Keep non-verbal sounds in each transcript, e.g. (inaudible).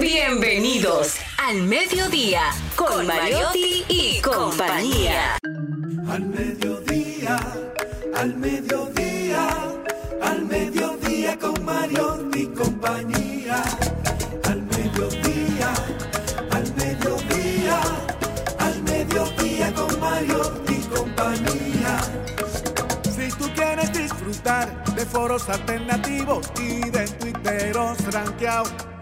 Bienvenidos al mediodía con Mariotti y compañía. Al mediodía, al mediodía, al mediodía con Mariotti y compañía. Al mediodía, al mediodía, al mediodía con Mariotti y compañía. Si tú quieres disfrutar de foros alternativos y de tuiteros rankeados,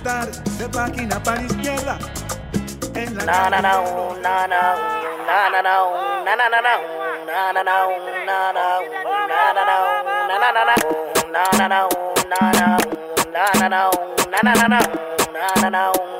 Disfrutar de página para izquierda, en la Na na na na na na na na na na na na na na na na na na na na ooh, na na na na ooh, na na na ooh, na na ooh, na na na ooh, na na na na ooh, na na na ooh, na na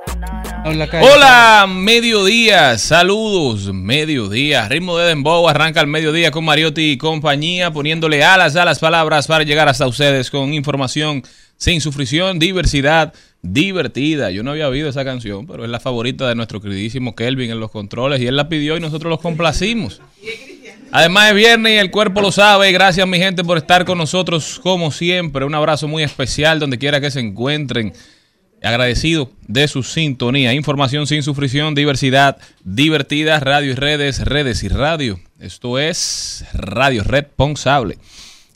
Hola, mediodía, saludos, mediodía, ritmo de Dembow, arranca el mediodía con Mariotti y compañía, poniéndole alas a las palabras para llegar hasta ustedes con información sin sufrición, diversidad, divertida. Yo no había oído esa canción, pero es la favorita de nuestro queridísimo Kelvin en los controles y él la pidió y nosotros los complacimos. Además es viernes y el cuerpo lo sabe. Gracias mi gente por estar con nosotros como siempre. Un abrazo muy especial donde quiera que se encuentren. Agradecido de su sintonía. Información sin sufrición, diversidad divertida, radio y redes, redes y radio. Esto es Radio Responsable.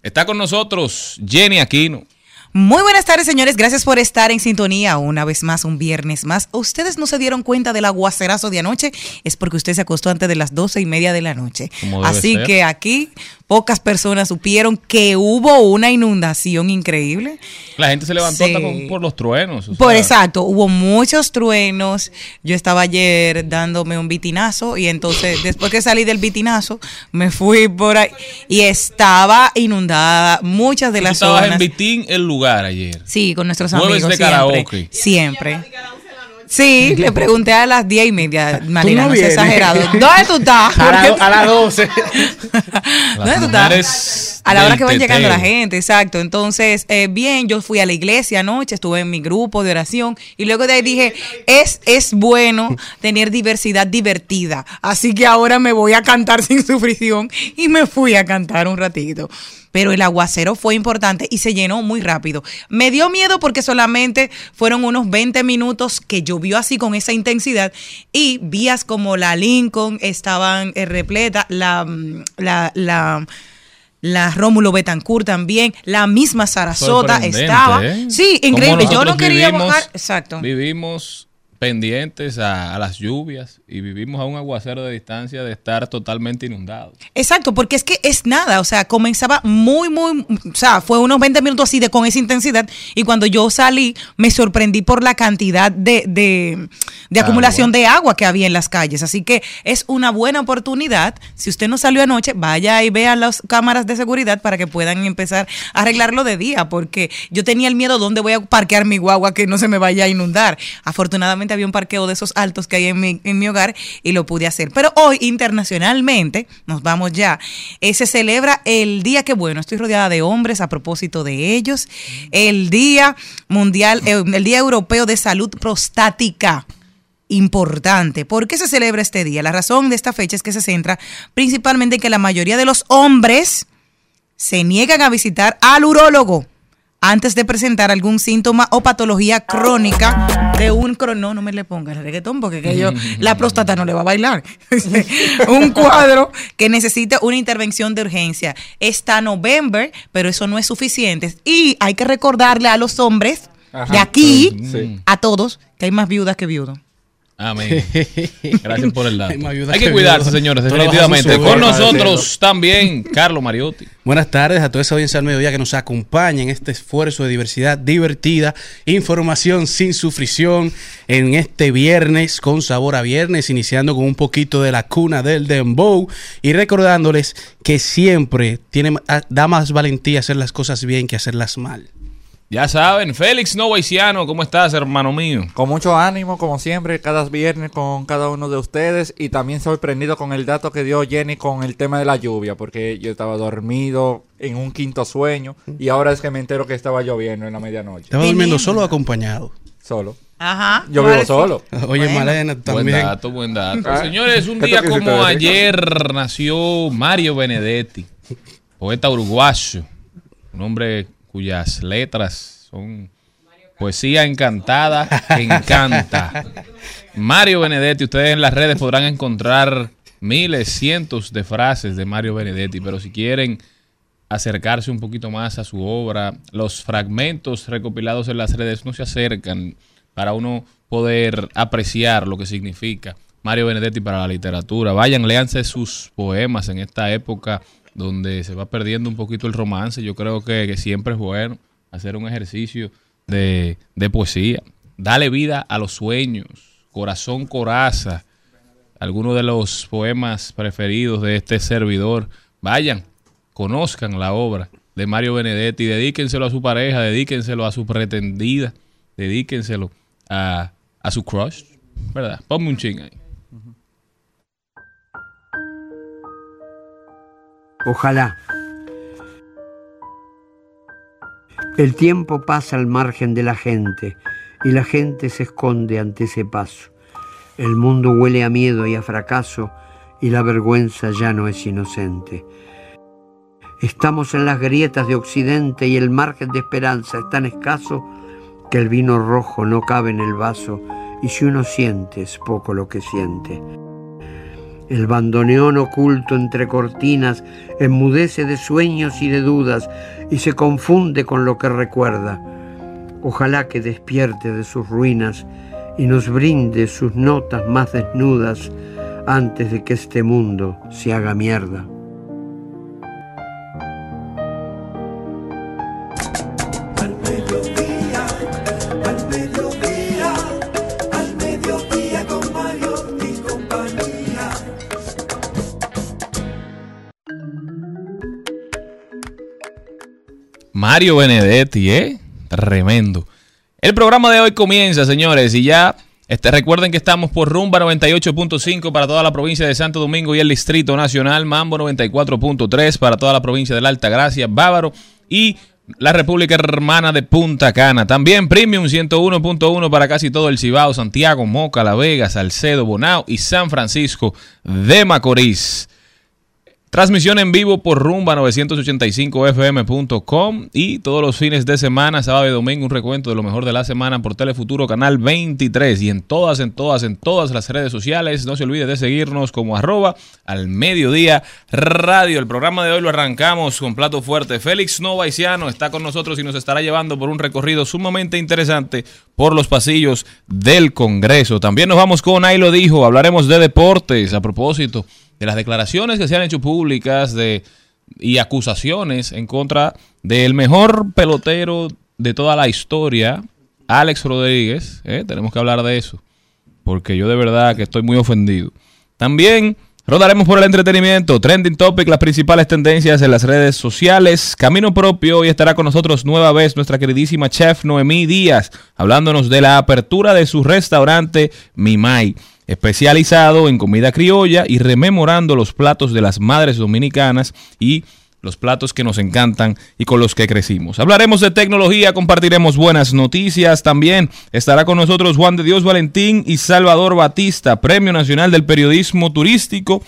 Está con nosotros Jenny Aquino. Muy buenas tardes, señores. Gracias por estar en sintonía una vez más, un viernes más. ¿Ustedes no se dieron cuenta del aguacerazo de anoche? Es porque usted se acostó antes de las doce y media de la noche. Así ser. que aquí pocas personas supieron que hubo una inundación increíble. La gente se levantó Sí. hasta con- por los truenos. o Por sea, exacto, hubo muchos truenos. Yo estaba ayer dándome un vitinazo y entonces después que salí del vitinazo me fui por ahí y estaba inundada muchas de las estabas en zonas. Vitín el lugar ayer. Sí, con nuestros Jueves amigos de siempre. karaoke. Siempre. Sí, le pregunté a las diez y media, Marina, no no, seas exagerado. ¿Dónde tú estás? (laughs) A, ¿Por qué la- a las 12. (laughs) ¿Dónde tú estás? A la hora que van llegando la gente, exacto. Entonces, eh, bien, yo fui a la iglesia anoche, estuve en mi grupo de oración y luego de ahí dije, es, es bueno (laughs) tener diversidad divertida. Así que ahora me voy a cantar sin sufrición y me fui a cantar un ratito. Pero el aguacero fue importante y se llenó muy rápido. Me dio miedo porque solamente fueron unos 20 minutos que llovió así con esa intensidad y vías como la Lincoln estaban eh, repletas, la, mm, la, la la Rómulo Betancourt también, la misma Sarasota estaba. ¿eh? Sí, increíble. Yo no quería vivimos- bajar. Exacto. Vivimos pendientes a, a las lluvias y vivimos a un aguacero de distancia de estar totalmente inundados. Exacto, porque es que es nada, o sea, comenzaba muy, muy, o sea, fue unos 20 minutos así de con esa intensidad y cuando yo salí me sorprendí por la cantidad de, de, de acumulación de agua que había en las calles, así que es una buena oportunidad, si usted no salió anoche, vaya y vea las cámaras de seguridad para que puedan empezar a arreglarlo de día, porque yo tenía el miedo dónde voy a parquear mi guagua que no se me vaya a inundar. Afortunadamente había un parqueo de esos altos que hay en mi, en mi hogar y lo pude hacer. Pero hoy internacionalmente, nos vamos ya, eh, se celebra el día que bueno, estoy rodeada de hombres a propósito de ellos, el Día Mundial, eh, el Día Europeo de Salud Prostática importante. ¿Por qué se celebra este día? La razón de esta fecha es que se centra principalmente en que la mayoría de los hombres se niegan a visitar al urólogo antes de presentar algún síntoma o patología crónica de un cro- no me le ponga el reggaetón porque que yo (laughs) la próstata no le va a bailar. (laughs) Un cuadro que necesita una intervención de urgencia. Está November pero eso no es suficiente. Y hay que recordarle a los hombres de aquí Sí. a todos que hay más viudas que viudos Amén. (laughs) Gracias por el dato. Ay, Hay que cuidarse, señores, definitivamente. Con nosotros también, Carlos Mariotti. Buenas tardes a toda esa audiencia al mediodía que nos acompaña en este esfuerzo de diversidad divertida, información sin sufrición en este viernes con sabor a viernes, iniciando con un poquito de la cuna del dembow y recordándoles que siempre tiene, da más valentía hacer las cosas bien que hacerlas mal. Ya saben, Félix Novaiciano, ¿cómo estás, hermano mío? Con mucho ánimo, como siempre, cada viernes con cada uno de ustedes y también sorprendido con el dato que dio Jenny con el tema de la lluvia, porque yo estaba dormido en un quinto sueño y ahora es que me entero que estaba lloviendo en la medianoche. ¿Estaba durmiendo solo o acompañado? Solo. Ajá. Yo vivo solo. Oye, Bueno. Malena Buen también. dato, buen dato. Ah, Señores, un ¿qué día como ayer nació Mario Benedetti, poeta uruguayo, un hombre cuyas letras son poesía encantada encanta. Mario Benedetti, ustedes en las redes podrán encontrar miles, cientos de frases de Mario Benedetti, pero si quieren acercarse un poquito más a su obra, los fragmentos recopilados en las redes no se acercan para uno poder apreciar lo que significa Mario Benedetti para la literatura. Vayan, léanse sus poemas en esta época donde se va perdiendo un poquito el romance. Yo creo que, que siempre es bueno hacer un ejercicio de, de poesía. Dale vida a los sueños, corazón coraza, algunos de los poemas preferidos de este servidor. Vayan, conozcan la obra de Mario Benedetti, dedíquenselo a su pareja, dedíquenselo a su pretendida, dedíquenselo a, a su crush, ¿verdad? Ponme un ching ahí. Ojalá. El tiempo pasa al margen de la gente y la gente se esconde ante ese paso. El mundo huele a miedo y a fracaso y la vergüenza ya no es inocente. Estamos en las grietas de Occidente y el margen de esperanza es tan escaso que el vino rojo no cabe en el vaso y si uno siente es poco lo que siente. El bandoneón oculto entre cortinas enmudece de sueños y de dudas y se confunde con lo que recuerda. Ojalá que despierte de sus ruinas y nos brinde sus notas más desnudas antes de que este mundo se haga mierda. Mario Benedetti, ¿eh? Tremendo. El programa de hoy comienza, señores, y ya este, recuerden que estamos por Rumba 98.5 para toda la provincia de Santo Domingo y el Distrito Nacional, Mambo 94.3 para toda la provincia de la Alta Gracia, Bávaro y la República Hermana de Punta Cana. También Premium 101.1 para casi todo el Cibao, Santiago, Moca, La Vega, Salcedo, Bonao y San Francisco de Macorís. Transmisión en vivo por rumba985fm.com y todos los fines de semana, sábado y domingo, un recuento de lo mejor de la semana por Telefuturo Canal 23 y en todas, en todas, en todas las redes sociales. No se olvide de seguirnos como arroba al mediodía radio. El programa de hoy lo arrancamos con plato fuerte. Félix Novaiciano está con nosotros y nos estará llevando por un recorrido sumamente interesante por los pasillos del Congreso. También nos vamos con Ahí lo dijo, hablaremos de deportes a propósito de las declaraciones que se han hecho públicas de, y acusaciones en contra del mejor pelotero de toda la historia, Alex Rodríguez. ¿eh? Tenemos que hablar de eso, porque yo de verdad que estoy muy ofendido. También rodaremos por el entretenimiento, trending topic, las principales tendencias en las redes sociales, camino propio. Hoy estará con nosotros nueva vez nuestra queridísima chef Noemí Díaz, hablándonos de la apertura de su restaurante Mimay especializado en comida criolla y rememorando los platos de las madres dominicanas y los platos que nos encantan y con los que crecimos. Hablaremos de tecnología, compartiremos buenas noticias. También estará con nosotros Juan de Dios Valentín y Salvador Batista, Premio Nacional del Periodismo Turístico,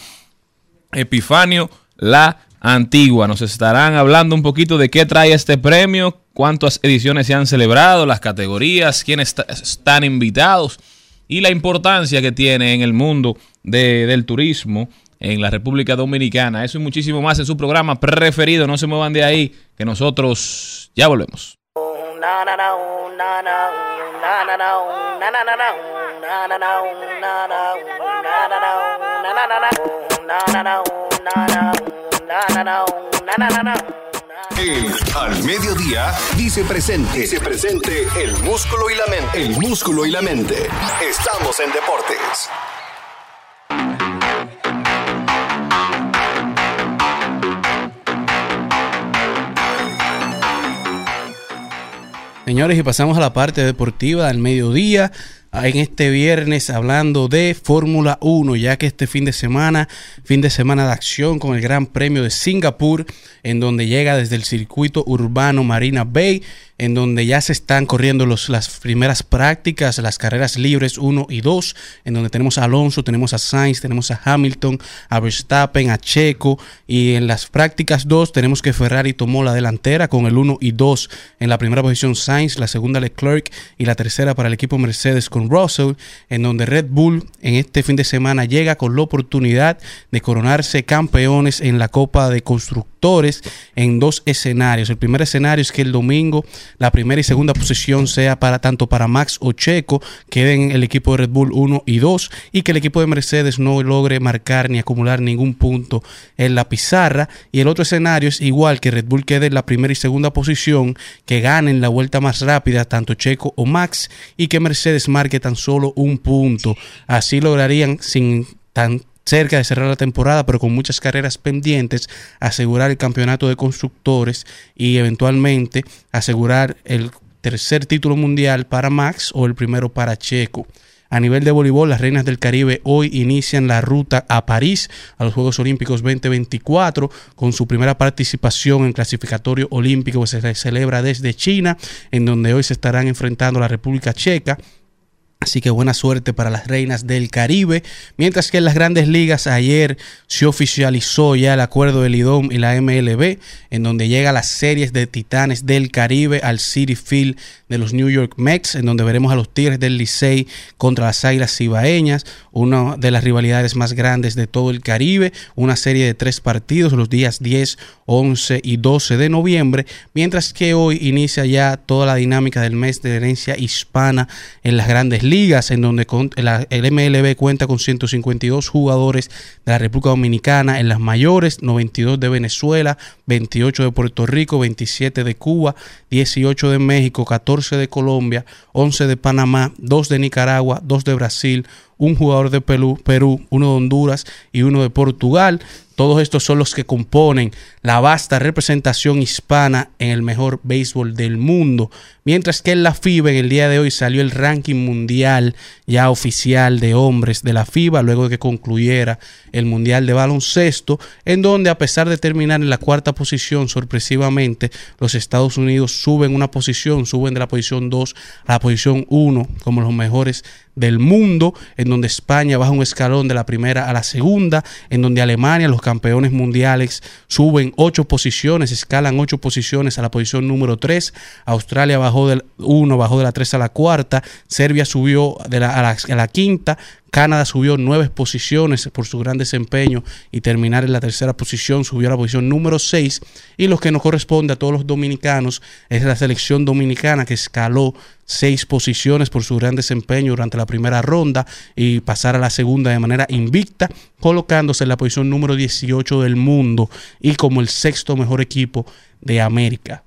Epifanio La Antigua. Nos estarán hablando un poquito de qué trae este premio, cuántas ediciones se han celebrado, las categorías, quiénes están invitados y la importancia que tiene en el mundo de, del turismo en la República Dominicana. Eso y muchísimo más en su programa preferido. No se muevan de ahí, que nosotros ya volvemos. El Al Mediodía dice presente. Dice presente el músculo y la mente. El músculo y la mente. Estamos en deportes. Señores, y pasamos a la parte deportiva del mediodía. En este viernes hablando de Fórmula 1, ya que este fin de semana, fin de semana de acción con el Gran Premio de Singapur, en donde llega desde el circuito urbano Marina Bay, en donde ya se están corriendo los, las primeras prácticas, las carreras libres 1 y 2, en donde tenemos a Alonso, tenemos a Sainz, tenemos a Hamilton, a Verstappen, a Checo, y en las prácticas 2 tenemos que Ferrari tomó la delantera con el 1 y 2, en la primera posición Sainz, la segunda Leclerc y la tercera para el equipo Mercedes con Russell, en donde Red Bull en este fin de semana llega con la oportunidad de coronarse campeones en la Copa de Constructores en dos escenarios. El primer escenario es que el domingo la primera y segunda posición sea para tanto para Max o Checo, queden el equipo de Red Bull 1 y 2 y que el equipo de Mercedes no logre marcar ni acumular ningún punto en la pizarra. Y el otro escenario es igual que Red Bull quede en la primera y segunda posición, que ganen la vuelta más rápida tanto Checo o Max y que Mercedes marque tan solo un punto. Así lograrían sin tan cerca de cerrar la temporada, pero con muchas carreras pendientes, asegurar el campeonato de constructores y eventualmente asegurar el tercer título mundial para Max o el primero para Checo. A nivel de voleibol, las Reinas del Caribe hoy inician la ruta a París, a los Juegos Olímpicos 2024, con su primera participación en clasificatorio olímpico que se celebra desde China, en donde hoy se estarán enfrentando a la República Checa, Así que buena suerte para las reinas del Caribe. Mientras que en las grandes ligas ayer se oficializó ya el acuerdo del IDOM y la MLB, en donde llega las series de Titanes del Caribe al City Field de los New York Mets, en donde veremos a los Tigres del Licey contra las Águilas Cibaeñas, una de las rivalidades más grandes de todo el Caribe, una serie de tres partidos los días 10, 11 y 12 de noviembre, mientras que hoy inicia ya toda la dinámica del mes de herencia hispana en las grandes ligas, en donde el MLB cuenta con 152 jugadores de la República Dominicana, en las mayores 92 de Venezuela, 28 de Puerto Rico, 27 de Cuba, 18 de México, 14 de Colombia, 11 de Panamá, 2 de Nicaragua, 2 de Brasil, un jugador de Perú, uno de Honduras y uno de Portugal. Todos estos son los que componen la vasta representación hispana en el mejor béisbol del mundo. Mientras que en la FIBA en el día de hoy salió el ranking mundial ya oficial de hombres de la FIBA luego de que concluyera el mundial de baloncesto, en donde a pesar de terminar en la cuarta posición sorpresivamente, los Estados Unidos suben una posición, suben de la posición 2 a la posición 1 como los mejores del mundo, en donde España baja un escalón de la primera a la segunda, en donde Alemania, los campeones mundiales, suben ocho posiciones, escalan ocho posiciones a la posición número 3, Australia bajó del 1, bajó de la 3 a la cuarta, Serbia subió de la, a, la, quinta, Canadá subió nueve posiciones por su gran desempeño y terminar en la tercera posición, subió a la posición número 6. Y lo que nos corresponde a todos los dominicanos es la selección dominicana que escaló seis posiciones por su gran desempeño durante la primera ronda y pasar a la segunda de manera invicta, colocándose en la posición número 18 del mundo y como el sexto mejor equipo de América.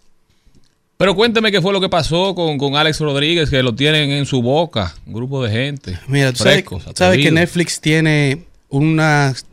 Pero cuénteme qué fue lo que pasó con, con Alex Rodríguez, que lo tienen en su boca, un grupo de gente. Mira, tú sabes, sabes que Netflix tiene un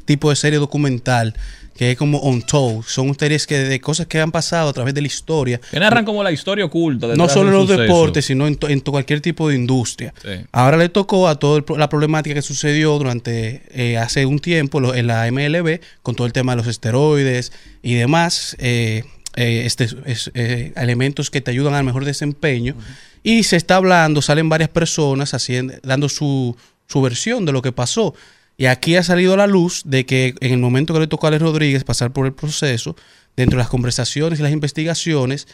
tipo de serie documental que es como on told. Son series que de cosas que han pasado a través de la historia. Que narran como la historia oculta. No solo en los deportes, sino en, en, cualquier tipo de industria. Sí. Ahora le tocó a toda la problemática que sucedió durante eh, hace un tiempo lo, en la MLB con todo el tema de los esteroides y demás. Eh, eh, este, es, eh, elementos que te ayudan al mejor desempeño. Uh -huh. Y se está hablando, salen varias personas haciendo, dando su, su versión de lo que pasó. Y aquí ha salido a la luz de que en el momento que le tocó a Alex Rodríguez pasar por el proceso, dentro de las conversaciones y las investigaciones,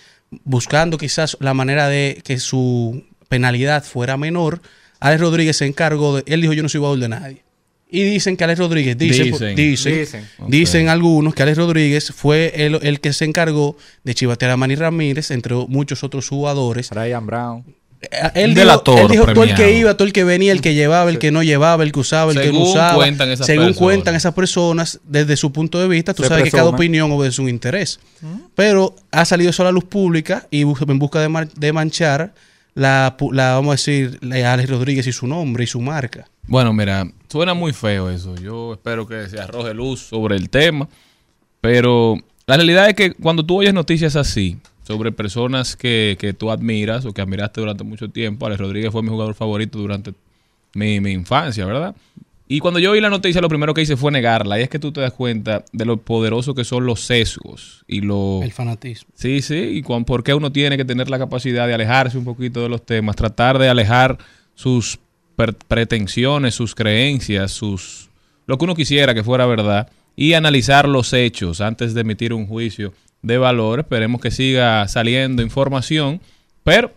buscando quizás la manera de que su penalidad fuera menor, Alex Rodríguez se encargó de, él dijo yo no soy igual de nadie. Y dicen que Alex Rodríguez, dicen, Dicen. dicen, Dicen. dicen, algunos que Alex Rodríguez fue el, el que se encargó de chivatear a Manny Ramírez, entre muchos otros jugadores. Brian Brown. Eh, Él Un dijo, delator él dijo todo el que iba, todo el que venía, el que llevaba, el que no llevaba, el que usaba, el que no Según usaba. cuentan esas Según personas. cuentan esas personas, desde su punto de vista, tú Se sabes que cada opinión obedece un interés. Pero ha salido eso a la luz pública y en busca de, mar- de manchar la, vamos a decir, la- Alex Rodríguez y su nombre y su marca. Bueno, mira, suena muy feo eso. Yo espero que se arroje luz sobre el tema. Pero la realidad es que cuando tú oyes noticias así, sobre personas que, que tú admiras o que admiraste durante mucho tiempo, Alex Rodríguez fue mi jugador favorito durante mi, mi infancia, ¿verdad? Y cuando yo oí la noticia, lo primero que hice fue negarla. Y es que tú te das cuenta de lo poderoso que son los sesgos y lo... El fanatismo. Sí, sí, y cuan- por qué uno tiene que tener la capacidad de alejarse un poquito de los temas, tratar de alejar sus pretensiones, sus creencias, sus lo que uno quisiera que fuera verdad y analizar los hechos antes de emitir un juicio de valor. Esperemos que siga saliendo información, pero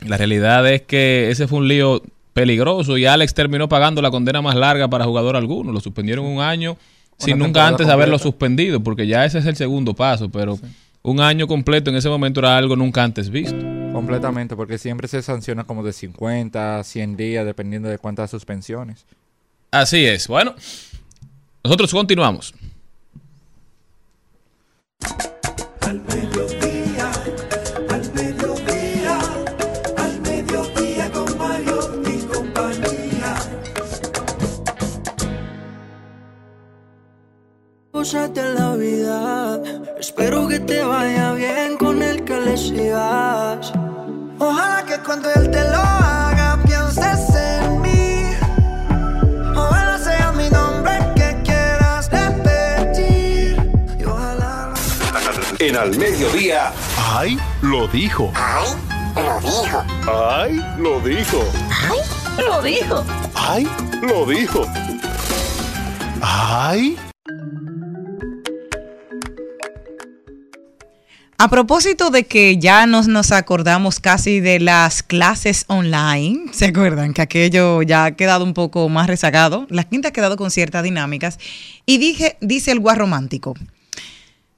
la realidad es que ese fue un lío peligroso y Alex terminó pagando la condena más larga para jugador alguno. Lo suspendieron un año sin nunca antes haberlo suspendido, porque ya ese es el segundo paso, pero un año completo en ese momento era algo nunca antes visto. Completamente, porque siempre se sanciona como de 50, 100 días, dependiendo de cuántas suspensiones. Así es. Bueno, nosotros continuamos. Cosas de la vida. Espero que te vaya bien con el que le sigas. Ojalá que cuando él te lo haga pienses en mí. Ojalá sea mi nombre el que quieras repetir. Y ojalá. En Al Mediodía. ¡Ay! Lo dijo. ¡Ay! Lo dijo. ¡Ay! Lo dijo. Lo dijo. ¡Ay! Lo dijo. ¡Ay! A propósito de que ya nos, nos acordamos casi de las clases online, ¿se acuerdan? Que aquello ya ha quedado un poco más rezagado. La quinta ha quedado con ciertas dinámicas. Y dije, dice el guar romántico.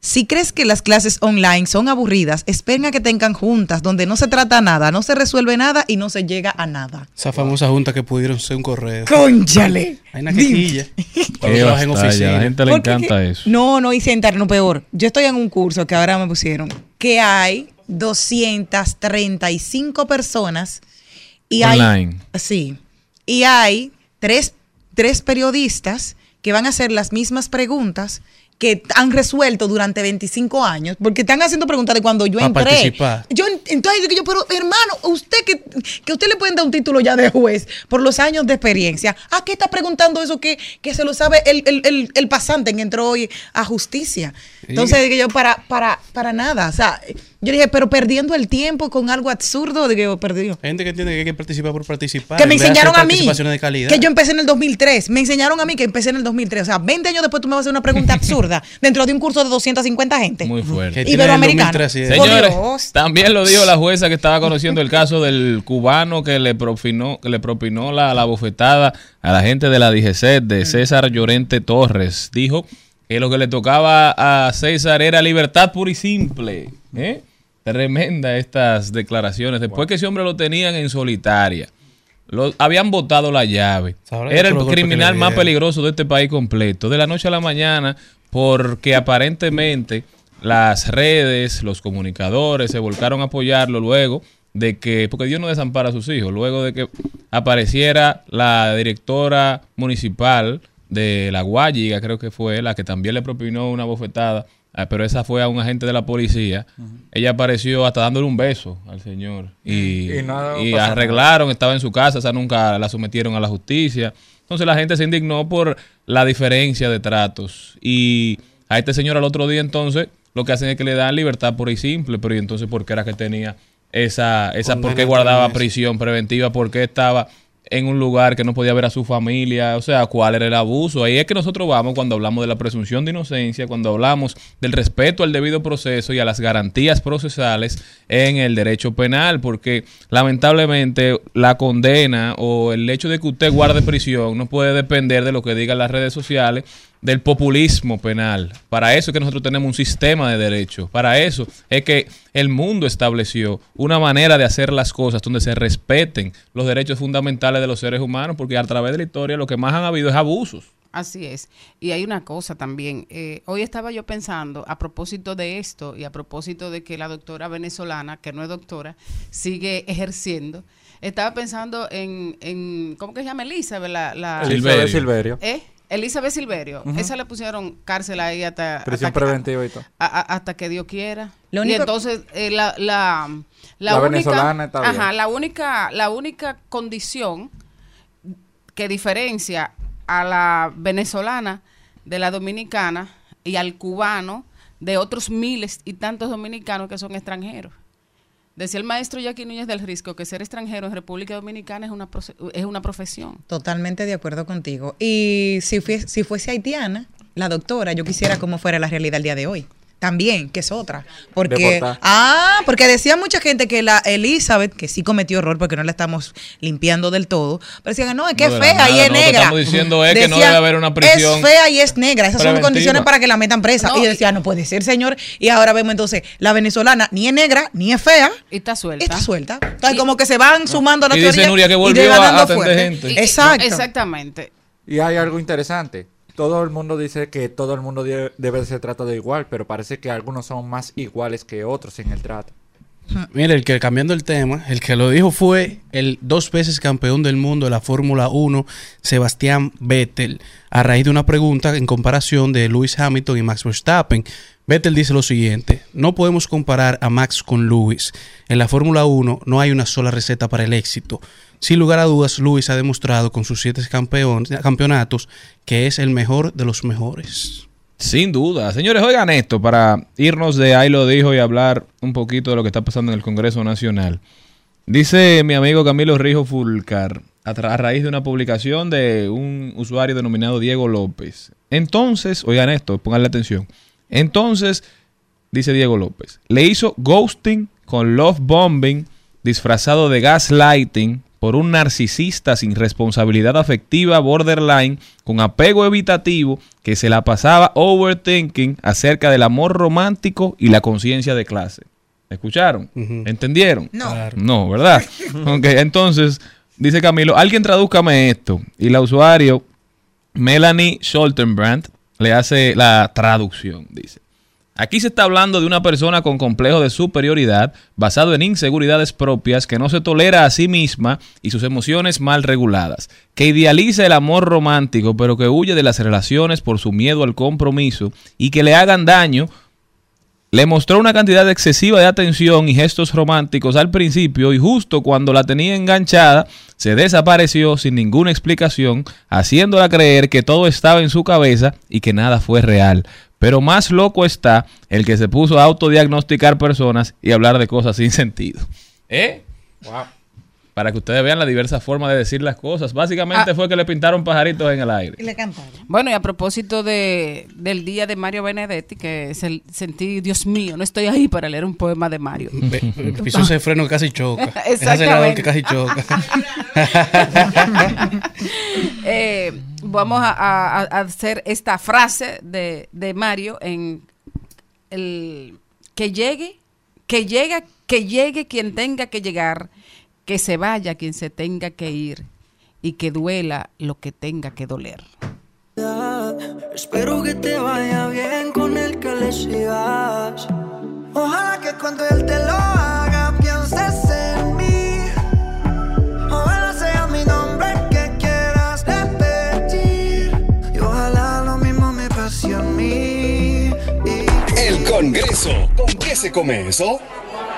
Si crees que las clases online son aburridas, esperen a que tengan juntas donde no se trata nada, no se resuelve nada y no se llega a nada. Esa famosa junta que pudieron ser un correo. ¡Cónchale! Hay una quejilla. (laughs) En oficina. a la gente le Porque encanta que- eso. No, no, y sentar, no peor. Yo estoy en un curso que ahora me pusieron que hay 235 personas y Online. hay sí, y hay tres, tres periodistas que van a hacer las mismas preguntas que han resuelto durante 25 años, porque están haciendo preguntas de cuando yo entré. participar. Yo entonces digo yo, pero hermano, usted que, que usted le pueden dar un título ya de juez por los años de experiencia, ¿a qué está preguntando eso que, que se lo sabe el, el, el, el pasante que entró hoy a justicia? Entonces digo yo, para, para, para nada. O sea, yo dije, pero perdiendo el tiempo con algo absurdo, digo yo, perdido. Gente que entiende que hay que participar por participar. Que me enseñaron a mí de calidad. que yo empecé en el 2003. Me enseñaron a mí que empecé en el 2003. O sea, 20 años después tú me vas a hacer una pregunta absurda dentro de un curso de 250 gente. Muy fuerte. Que tiene el Iberoamericano. 2003, sí. Por Señores, Dios. también lo dijo la jueza que estaba conociendo el caso del cubano que le propinó, que le propinó la, la bofetada a la gente de la DGC, de César Llorente Torres. Dijo que lo que le tocaba a César era libertad pura y simple. ¿eh? Tremenda estas declaraciones. Después que ese hombre lo tenían en solitaria. Lo, habían botado la llave. Era el criminal más peligroso de este país completo. De la noche a la mañana, porque aparentemente las redes, los comunicadores se volcaron a apoyarlo luego de que, porque Dios no desampara a sus hijos, luego de que apareciera la directora municipal de La Guayiga, creo que fue, la que también le propinó una bofetada, ah, pero esa fue a un agente de la policía. Ella apareció hasta dándole un beso al señor. Y, Y nada y pasó nada. arreglaron, estaba en su casa, esa nunca la sometieron a la justicia. Entonces la gente se indignó por la diferencia de tratos. Y a este señor al otro día entonces lo que hacen es que le dan libertad pura y simple, pero ¿y entonces por qué era que tenía esa, esa por qué guardaba prisión preventiva? ¿Por qué estaba en un lugar que no podía ver a su familia, o sea, cuál era el abuso. Ahí es que nosotros vamos cuando hablamos de la presunción de inocencia, cuando hablamos del respeto al debido proceso y a las garantías procesales en el derecho penal, porque lamentablemente la condena o el hecho de que usted guarde prisión no puede depender de lo que digan las redes sociales del populismo penal. Para eso es que nosotros tenemos un sistema de derecho. Para eso es que el mundo estableció una manera de hacer las cosas donde se respeten los derechos fundamentales de los seres humanos, porque a través de la historia lo que más han habido es abusos. Así es. Y hay una cosa también. eh, hoy estaba yo pensando, a propósito de esto y a propósito de que la doctora venezolana, que no es doctora, sigue ejerciendo, estaba pensando en, en ¿cómo que se llama Elizabeth? La, la- Elizabeth Silverio. ¿Eh? Elizabeth Silverio. Esa le pusieron cárcel ahí hasta... Prisión hasta que- preventiva y todo. a- a- hasta que Dios quiera. Lo y entonces eh, la, la, la, La única, venezolana está bien. ajá, la única, la única condición que diferencia a la venezolana de la dominicana y al cubano de otros miles y tantos dominicanos que son extranjeros. Decía el maestro Jackie Núñez del Risco que ser extranjero en República Dominicana es una, es una profesión. Totalmente de acuerdo contigo. Y si, fue- si fuese haitiana, la doctora, yo quisiera cómo fuera la realidad el día de hoy. También, que es otra. Porque, Deportar. ah, porque decía mucha gente que la Elizabeth, que sí cometió error porque no la estamos limpiando del todo, pero decían, no, es que No, es la fea y es no, lo que negra. estamos diciendo es que no debe haber una prisión Es fea y es negra. Esas son preventiva. condiciones para que la metan presa. No, y yo decía, no puede ser, señor. Y ahora vemos entonces, la venezolana ni es negra, ni es fea. Y está suelta. Está suelta. Entonces, como que se van sumando las Y dice teorías Nuria que y volvió a gente. Y- Exacto. Exactamente. Y hay algo interesante. Todo el mundo dice que todo el mundo debe ser tratado igual, pero parece que algunos son más iguales que otros en el trato. Mire, el que cambiando el tema, el que lo dijo fue el dos veces campeón del mundo de la Fórmula 1, Sebastián Vettel, a raíz de una pregunta en comparación de Lewis Hamilton y Max Verstappen. Vettel dice lo siguiente, no podemos comparar a Max con Lewis. En la Fórmula 1 no hay una sola receta para el éxito. Sin lugar a dudas, Lewis ha demostrado con sus siete campeonatos que es el mejor de los mejores. Sin duda. Señores, oigan esto para irnos de ahí lo dijo y hablar un poquito de lo que está pasando en el Congreso Nacional. Dice mi amigo Camilo Rijo Fulcar, a, a raíz de una publicación de un usuario denominado Diego López. Entonces, oigan esto, pónganle atención. Entonces, dice Diego López, le hizo ghosting con love bombing disfrazado de gaslighting por un narcisista sin responsabilidad afectiva borderline con apego evitativo que se la pasaba overthinking acerca del amor romántico y la conciencia de clase. ¿Escucharon? ¿Entendieron? No. Claro. No, ¿verdad? (laughs) ok, entonces, dice Camilo, alguien tradúzcame esto. Y la usuario Melanie Scholtenbrand le hace la traducción, dice. Aquí se está hablando de una persona con complejo de superioridad basado en inseguridades propias que no se tolera a sí misma y sus emociones mal reguladas, que idealiza el amor romántico pero que huye de las relaciones por su miedo al compromiso y que le hagan daño le mostró una cantidad excesiva de atención y gestos románticos al principio y justo cuando la tenía enganchada se desapareció sin ninguna explicación, haciéndola creer que todo estaba en su cabeza y que nada fue real. Pero más loco está el que se puso a autodiagnosticar personas y hablar de cosas sin sentido. ¿Eh? Para que ustedes vean la diversa forma de decir las cosas. Básicamente Ah. fue que le pintaron pajaritos en el aire. Y le cantaron. Bueno, y a propósito de, del día de Mario Benedetti, que se- sentí, Dios mío, no estoy ahí para leer un poema de Mario. Pisó ese freno (laughs) que casi choca. Exactamente. acelerador que casi choca. Eh, vamos a, a- a hacer esta frase de, de Mario en el que llegue, que llegue, que llegue quien tenga que llegar, que se vaya quien se tenga que ir y que duela lo que tenga que doler. Espero que te vaya bien con el que le sigas. Ojalá que cuando él te lo haga pienses en mí. Ojalá sea mi nombre que quieras repetir. Y ojalá lo mismo me pase a mí. El Congreso. ¿Con qué se come eso?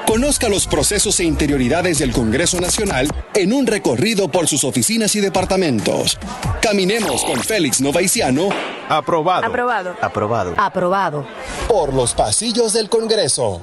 Conozca los procesos e interioridades del Congreso Nacional en un recorrido por sus oficinas y departamentos. Caminemos con Félix Novaiciano. Aprobado. Aprobado. Aprobado. Aprobado. Por los pasillos del Congreso.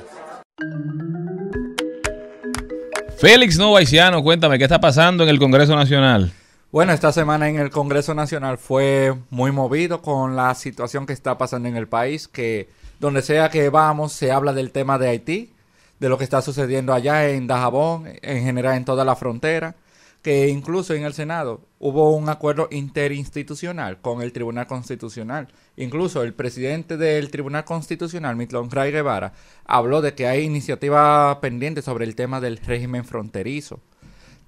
Félix Novaisiano, cuéntame, ¿qué está pasando en el Congreso Nacional? Bueno, esta semana en el Congreso Nacional fue muy movido con la situación que está pasando en el país, que donde sea que vamos se habla del tema de Haití, de lo que está sucediendo allá en Dajabón, en general en toda la frontera, que incluso en el Senado hubo un acuerdo interinstitucional con el Tribunal Constitucional. Incluso el presidente del Tribunal Constitucional, Mitlon Ray Guevara, habló de que hay iniciativa pendiente sobre el tema del régimen fronterizo.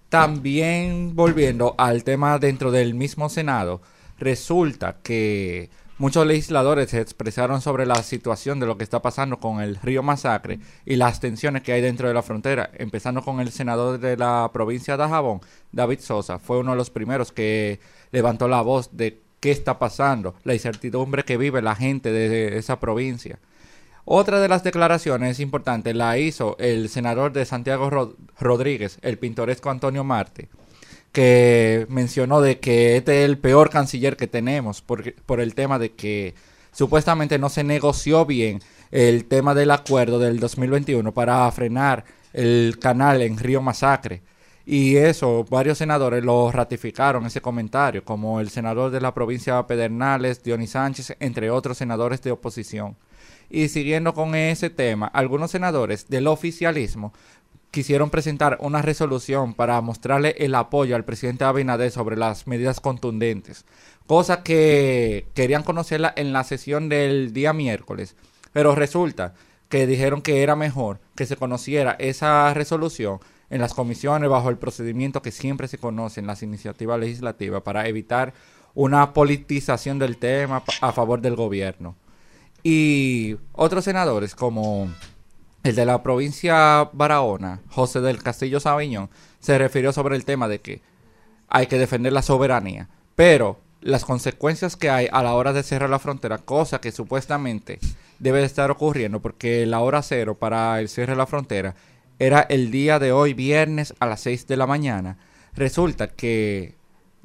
También volviendo al tema dentro del mismo Senado, resulta que muchos legisladores se expresaron sobre la situación de lo que está pasando con el río Masacre y las tensiones que hay dentro de la frontera, empezando con el senador de la provincia de Jabón, David Sosa, fue uno de los primeros que levantó la voz de qué está pasando, la incertidumbre que vive la gente de esa provincia. Otra de las declaraciones importantes la hizo el senador de Santiago Rod- Rodríguez, el pintoresco Antonio Marte, que mencionó de que este es el peor canciller que tenemos por, por el tema de que supuestamente no se negoció bien el tema del acuerdo del 2021 para frenar el canal en Río Masacre. Y eso, varios senadores lo ratificaron, ese comentario, como el senador de la provincia de Pedernales, Dionis Sánchez, entre otros senadores de oposición. Y siguiendo con ese tema, algunos senadores del oficialismo quisieron presentar una resolución para mostrarle el apoyo al presidente Abinader sobre las medidas contundentes, cosa que querían conocerla en la sesión del día miércoles, pero resulta que dijeron que era mejor que se conociera esa resolución en las comisiones bajo el procedimiento que siempre se conoce en las iniciativas legislativas para evitar una politización del tema a favor del gobierno. Y otros senadores como el de la provincia Barahona, José del Castillo Sabiñón, se refirió sobre el tema de que hay que defender la soberanía, pero las consecuencias que hay a la hora de cerrar la frontera, cosa que supuestamente debe de estar ocurriendo porque la hora cero para el cierre de la frontera era el día de hoy, viernes a las 6 de la mañana. Resulta que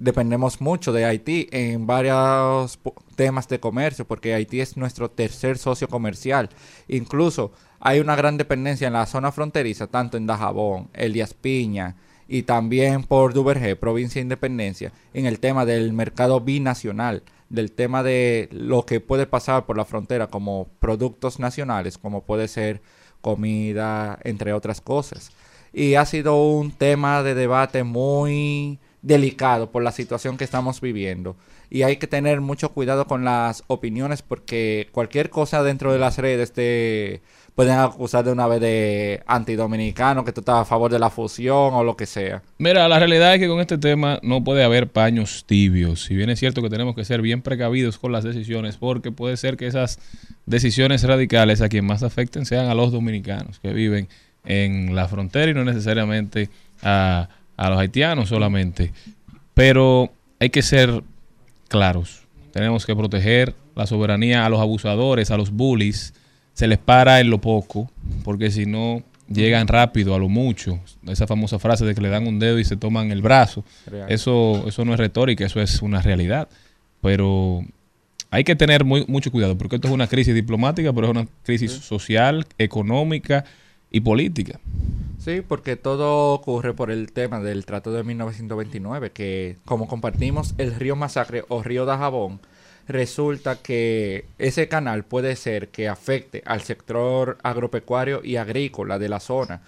dependemos mucho de Haití en varios temas de comercio, porque Haití es nuestro tercer socio comercial. Incluso hay una gran dependencia en la zona fronteriza, tanto en Dajabón, Elías Piña y también por Duvergé, provincia de Independencia, en el tema del mercado binacional, del tema de lo que puede pasar por la frontera como productos nacionales, como puede ser comida, entre otras cosas. Y ha sido un tema de debate muy delicado por la situación que estamos viviendo. Y hay que tener mucho cuidado con las opiniones porque cualquier cosa dentro de las redes te pueden acusar de una vez de antidominicano, que tú estás a favor de la fusión o lo que sea. Mira, la realidad es que con este tema no puede haber paños tibios. Si bien es cierto que tenemos que ser bien precavidos con las decisiones, porque puede ser que esas decisiones radicales a quien más afecten sean a los dominicanos que viven en la frontera y no necesariamente a, a los haitianos solamente. Pero hay que ser claros. Tenemos que proteger la soberanía a los abusadores, a los bullies. Se les para en lo poco, porque si no llegan rápido a lo mucho. Esa famosa frase de que le dan un dedo y se toman el brazo. Real. Eso, eso no es retórica, eso es una realidad. Pero hay que tener muy, mucho cuidado, porque esto es una crisis diplomática, pero es una crisis social, económica y política. Sí, porque todo ocurre por el tema del Trato de 1929, que como compartimos el río Masacre o río Dajabón, resulta que ese canal puede ser que afecte al sector agropecuario y agrícola de la zona,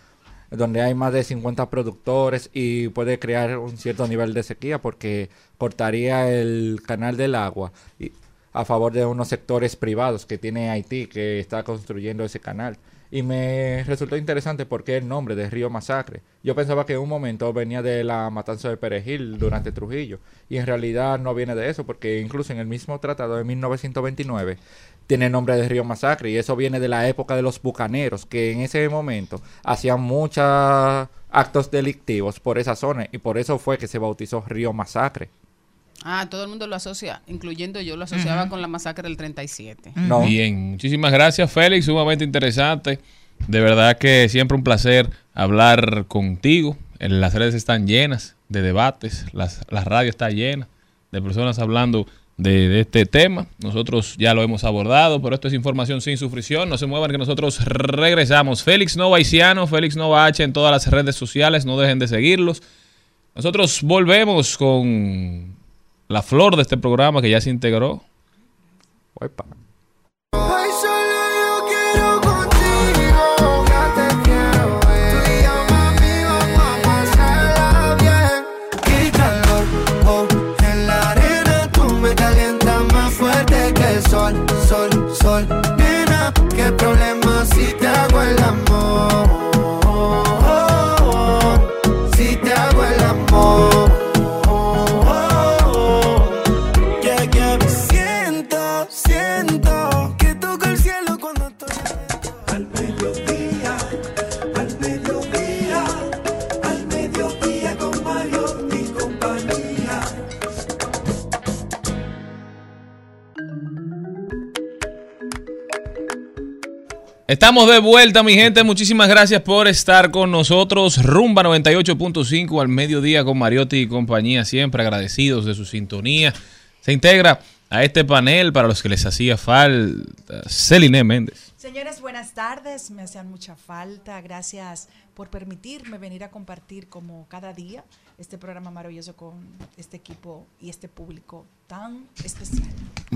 donde hay más de 50 productores y puede crear un cierto nivel de sequía porque cortaría el canal del agua a favor de unos sectores privados que tiene Haití que está construyendo ese canal. Y me resultó interesante porque el nombre de Río Masacre. Yo pensaba que en un momento venía de la matanza de Perejil durante Trujillo. Y en realidad no viene de eso, porque incluso en el mismo tratado de 1929 tiene nombre de Río Masacre. Y eso viene de la época de los bucaneros, que en ese momento hacían muchos actos delictivos por esa zona. Y por eso fue que se bautizó Río Masacre. Ah, todo el mundo lo asocia, incluyendo yo, lo asociaba con la masacre del 37. Bien, muchísimas gracias Félix, sumamente interesante. De verdad que siempre un placer hablar contigo. En Las redes están llenas de debates, las, la radio está llena de personas hablando de, de este tema. Nosotros ya lo hemos abordado, pero esto es información sin sufrición. No se muevan que nosotros regresamos. Félix Nova Haitiano, Félix Nova H en todas las redes sociales. No dejen de seguirlos. Nosotros volvemos con la flor de este programa que ya se integró. Estamos de vuelta, mi gente. Muchísimas gracias por estar con nosotros. Rumba 98.5 al mediodía con Mariotti y compañía. Siempre agradecidos de su sintonía. Se integra a este panel para los que les hacía falta Celine Méndez. Señores, buenas tardes. Me hacían mucha falta. Gracias por permitirme venir a compartir como cada día este programa maravilloso con este equipo y este público tan especial.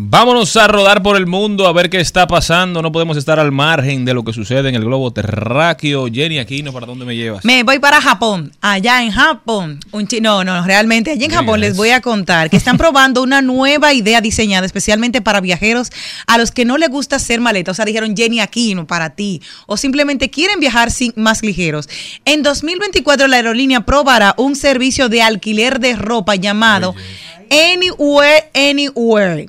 Vámonos a rodar por el mundo a ver qué está pasando. No podemos estar al margen de lo que sucede en el globo terráqueo. Jenny Aquino, ¿para dónde me llevas? Me voy para Japón. Allá en Japón. Un chi- no, no, realmente. Allá en Japón les voy a contar que están probando una nueva idea diseñada especialmente para viajeros a los que no les gusta hacer maleta. O sea, dijeron Jenny Aquino para ti. O simplemente quieren viajar sin, más ligeros. En 2024 la aerolínea probará un servicio de alquiler de ropa llamado Anywhere, Anywhere.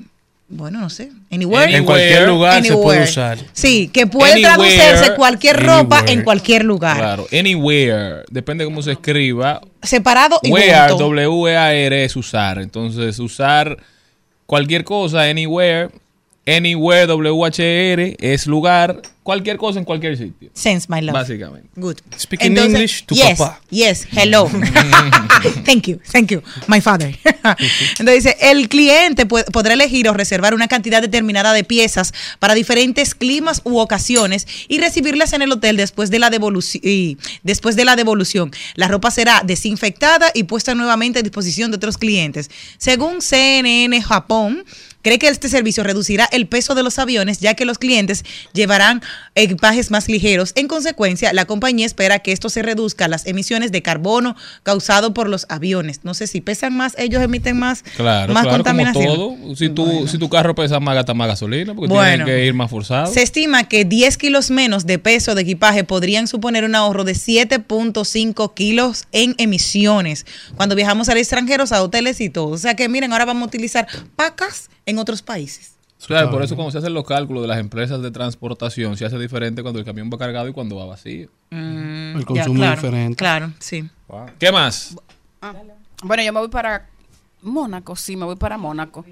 Bueno, no sé. Anywhere. En cualquier lugar se puede usar. Sí, que puede Anywhere, traducirse cualquier ropa anywhere. en cualquier lugar. Claro, anywhere. Depende de cómo se escriba. Separado y Wear, junto. W-E-A-R es usar. Entonces, usar cualquier cosa, anywhere. Anywhere, W-H-R, es lugar. Cualquier cosa en cualquier sitio. Sense, my love. Básicamente. Good. Speaking English to yes, papá. Yes, hello. (laughs) thank you, thank you, my father. (laughs) Entonces dice, el cliente podrá elegir o reservar una cantidad determinada de piezas para diferentes climas u ocasiones y recibirlas en el hotel después de la devolución. Después de la devolución, la ropa será desinfectada y puesta nuevamente a disposición de otros clientes. Según CNN Japón, cree que este servicio reducirá el peso de los aviones ya que los clientes llevarán equipajes más ligeros. En consecuencia, la compañía espera que esto se reduzca las emisiones de carbono causado por los aviones. No sé si pesan más, ellos emiten más, Claro, más claro, como todo. Si tu, si tu carro pesa más, gasta más gasolina porque Bueno. tienen que ir más forzados. Se estima que 10 kilos menos de peso de equipaje podrían suponer un ahorro de 7.5 kilos en emisiones cuando viajamos al extranjero, a hoteles y todo. O sea que miren, ahora vamos a utilizar pacas en otros países. Claro, por eso cuando se hacen los cálculos de las empresas de transportación, se hace diferente cuando el camión va cargado y cuando va vacío. el consumo es diferente. Claro, sí. ¿Qué más? Bueno, yo me voy para Mónaco, sí, me voy para Mónaco.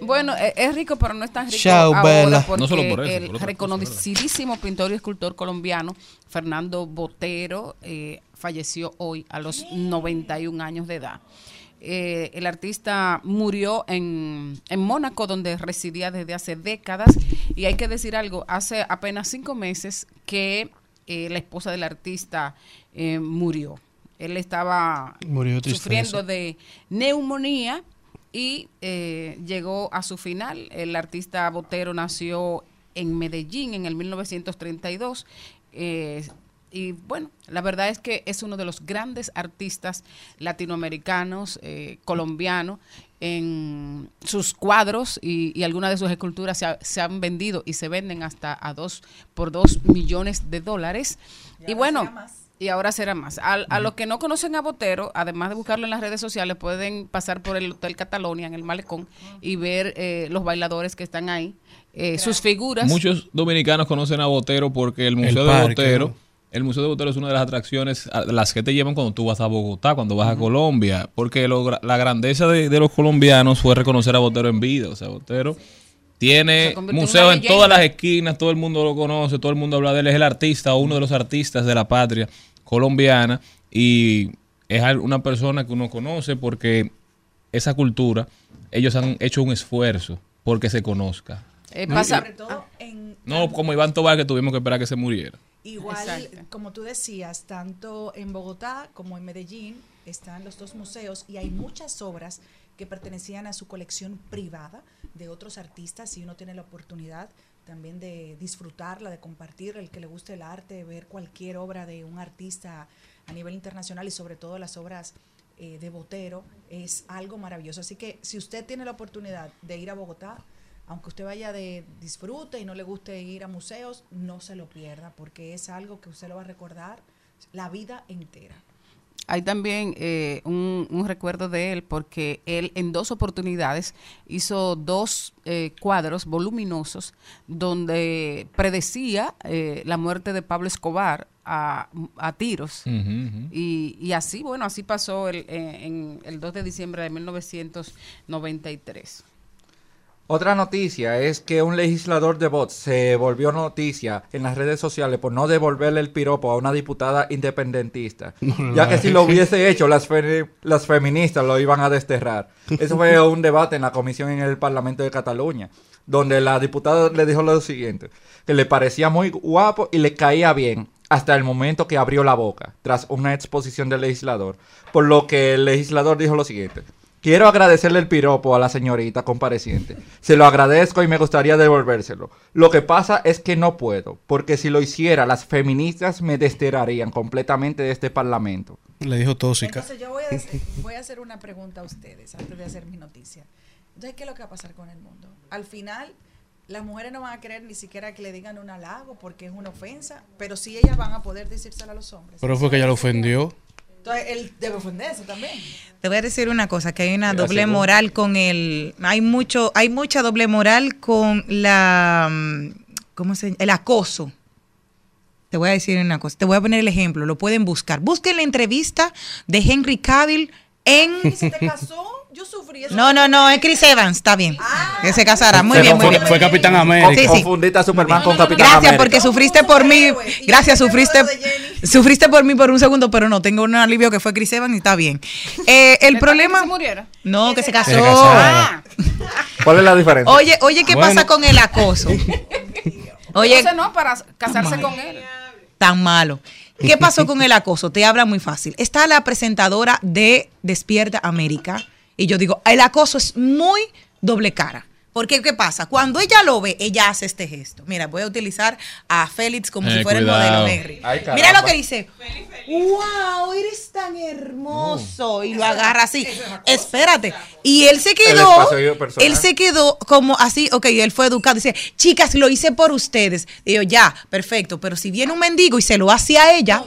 Bueno, eh, es rico, pero no es tan rico Chao, ahora Bella. porque No solo por eso, el por otra cosa, reconocidísimo pintor y escultor colombiano Fernando Botero eh, falleció hoy a los 91 años de edad. Eh, el artista murió en, en Mónaco, donde residía desde hace décadas. Y hay que decir algo, hace apenas cinco meses que eh, la esposa del artista eh, murió. Él estaba Murió sufriendo de neumonía y eh, llegó a su final. El artista Botero nació en Medellín en el 1932. eh, y bueno, la verdad es que es uno de los grandes artistas latinoamericanos, eh, colombianos, en sus cuadros y, y algunas de sus esculturas se, ha- se han vendido y se venden hasta a dos por dos millones de dólares. Y, bueno, y ahora será más. Al- a los que no conocen a Botero, además de buscarlo en las redes sociales, pueden pasar por el Hotel Catalonia en el Malecón y ver eh, los bailadores que están ahí, eh, sus figuras. Muchos dominicanos conocen a Botero porque el Museo de Botero, ¿no? El Museo de Botero es una de las atracciones a las que te llevan cuando tú vas a Bogotá, cuando vas a Colombia, porque lo la grandeza de, de los colombianos fue reconocer a Botero en vida, o sea, Botero tiene Se convirtió en museos en todas las esquinas, todo el mundo lo conoce, todo el mundo habla de él, es el artista, uno de los artistas de la patria colombiana y es una persona que uno conoce porque esa cultura, ellos han hecho un esfuerzo porque se conozca. Eh, No, pasa- sobre todo en No como Iván Tobar que tuvimos que esperar que se muriera. Igual, Exacto. como tú decías, tanto en Bogotá como en Medellín están los dos museos y hay muchas obras que pertenecían a su colección privada de otros artistas y uno tiene la oportunidad también de disfrutarla, de compartir, el que le guste el arte, ver cualquier obra de un artista a nivel internacional y sobre todo las obras eh, de Botero, es algo maravilloso. Así que si usted tiene la oportunidad de ir a Bogotá, aunque usted vaya de disfrute y no le guste ir a museos, no se lo pierda, porque es algo que usted lo va a recordar la vida entera. Hay también eh, un, un recuerdo de él porque él en dos oportunidades hizo dos eh, cuadros voluminosos donde predecía eh, la muerte de Pablo Escobar a, a tiros. Y así, bueno, así pasó el, eh, en el 2 de diciembre de 1993. Otra noticia es que un legislador de Vox se volvió noticia en las redes sociales por no devolverle el piropo a una diputada independentista, ya que si lo hubiese hecho las, fe- las feministas lo iban a desterrar. Eso fue (laughs) un debate en la comisión en el Parlamento de Cataluña, donde la diputada le dijo lo siguiente, que le parecía muy guapo y le caía bien hasta el momento que abrió la boca, tras una exposición del legislador, por lo que el legislador dijo lo siguiente. Quiero agradecerle el piropo a la señorita compareciente. Se lo agradezco y me gustaría devolvérselo. Lo que pasa es que no puedo, porque si lo hiciera, las feministas me desterrarían completamente de este parlamento. Le dijo tóxica. Entonces yo voy a, decir- voy a hacer una pregunta a ustedes antes de hacer mi noticia. Entonces, ¿qué es lo que va a pasar con el mundo? Al final, las mujeres no van a querer ni siquiera que le digan un halago porque es una ofensa, pero sí ellas van a poder decírselo a los hombres. Pero fue que ella lo ofendió. Entonces, él debe ofenderse también. Te voy a decir una cosa, que hay una doble moral con el, hay mucho, hay mucha doble moral con la, mm, ¿cómo se El acoso. Te voy a decir una cosa, te voy a poner el ejemplo, lo pueden buscar. Busquen la entrevista de Henry Cavill en... ¿Y si te casó? Yo sufrí eso. No, no, no, es Chris Evans, está bien. Que se casará, muy Se bien, muy bien. fue Capitán América. Sí, sí. Confundiste a Superman con Capitán Gracias América. porque sufriste por mí. Gracias, sufriste, sufriste por mí por un segundo, pero no, tengo un alivio que fue Chris Evans y está bien. Eh, el problema... se muriera? No, que se casó. Que se. Ah. ¿Cuál es la diferencia? Oye, oye, ¿qué Bueno. pasa con el acoso? Oye, Entonces no, para casarse con él. tan malo. ¿Qué pasó con el acoso? Te habla muy fácil. Está la presentadora de Despierta América y yo digo, el acoso es muy doble cara. Porque, ¿qué pasa? Cuando ella lo ve, ella hace este gesto. Mira, voy a utilizar a Félix como Eh, si fuera cuidado. el modelo Henry. Ay, Mira lo que dice. ¡Wow! Eres tan hermoso. Y lo agarra así. Espérate. Y él se quedó. Él se quedó como así. Ok, él fue educado. Dice, chicas, lo hice por ustedes. Digo, ya, perfecto. Pero si viene un mendigo y se lo hace a ella.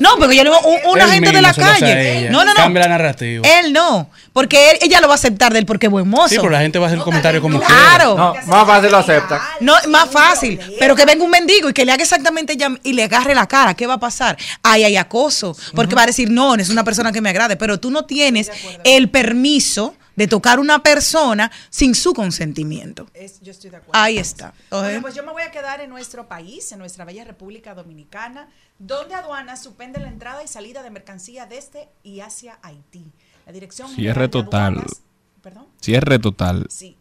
No, porque yo le digo, un- una gente de la calle. No, no, no. Cambia la narrativa. Él no. Porque él- ella lo va a aceptar de él porque es buen mozo. Sí, pero la gente va a hacer comentarios como Claro. No, más fácil lo acepta. No, más fácil. Pero que venga un mendigo y que le haga exactamente y le agarre la cara. ¿Qué va a pasar? Ahí hay acoso. Porque va a decir, no, no es una persona que me agrade. Pero tú no tienes el permiso de tocar una persona sin su consentimiento. Es- yo estoy de acuerdo. Ahí está. Bueno, pues yo me voy a quedar en nuestro país, en nuestra bella República Dominicana, donde aduanas suspende la entrada y salida de mercancía desde y hacia Haití. La Dirección Cierre total. Aduanas- ¿Perdón? Cierre total. Sí.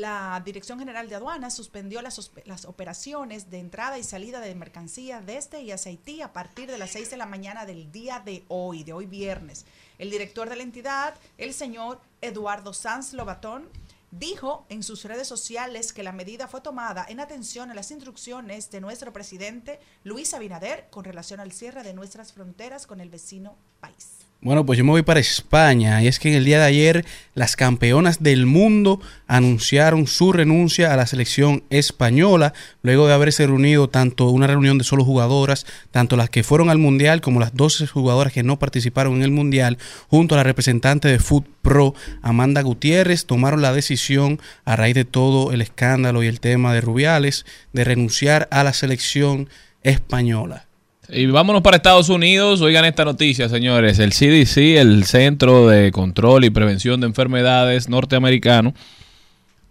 La Dirección General de Aduanas suspendió las, las operaciones de entrada y salida de mercancía desde y hacia Haití a partir de las 6 de la mañana del día de hoy, de hoy viernes. El director de la entidad, el señor Eduardo Sanz Lobatón, dijo en sus redes sociales que la medida fue tomada en atención a las instrucciones de nuestro presidente Luis Abinader con relación al cierre de nuestras fronteras con el vecino país. Bueno, pues yo me voy para España y es que en el día de ayer las campeonas del mundo anunciaron su renuncia a la selección española luego de haberse reunido tanto una reunión de solo jugadoras, tanto las que fueron al mundial como las 12 jugadoras que no participaron en el mundial, junto a la representante de Foot Pro Amanda Gutiérrez, tomaron la decisión a raíz de todo el escándalo y el tema de Rubiales de renunciar a la selección española. Y vámonos para Estados Unidos. Oigan esta noticia, señores. El CDC, el Centro de Control y Prevención de Enfermedades norteamericano,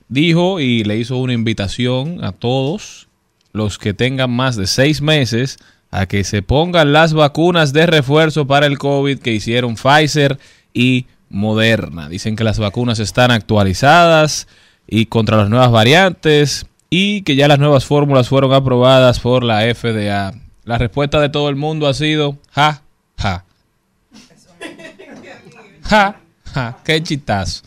dijo y le hizo una invitación a todos los que tengan más de seis meses a que se pongan las vacunas de refuerzo para el COVID que hicieron Pfizer y Moderna. Dicen que las vacunas están actualizadas y contra las nuevas variantes y que ya las nuevas fórmulas fueron aprobadas por la FDA. La respuesta de todo el mundo ha sido ja, ja. Ja, ja, qué chitazo.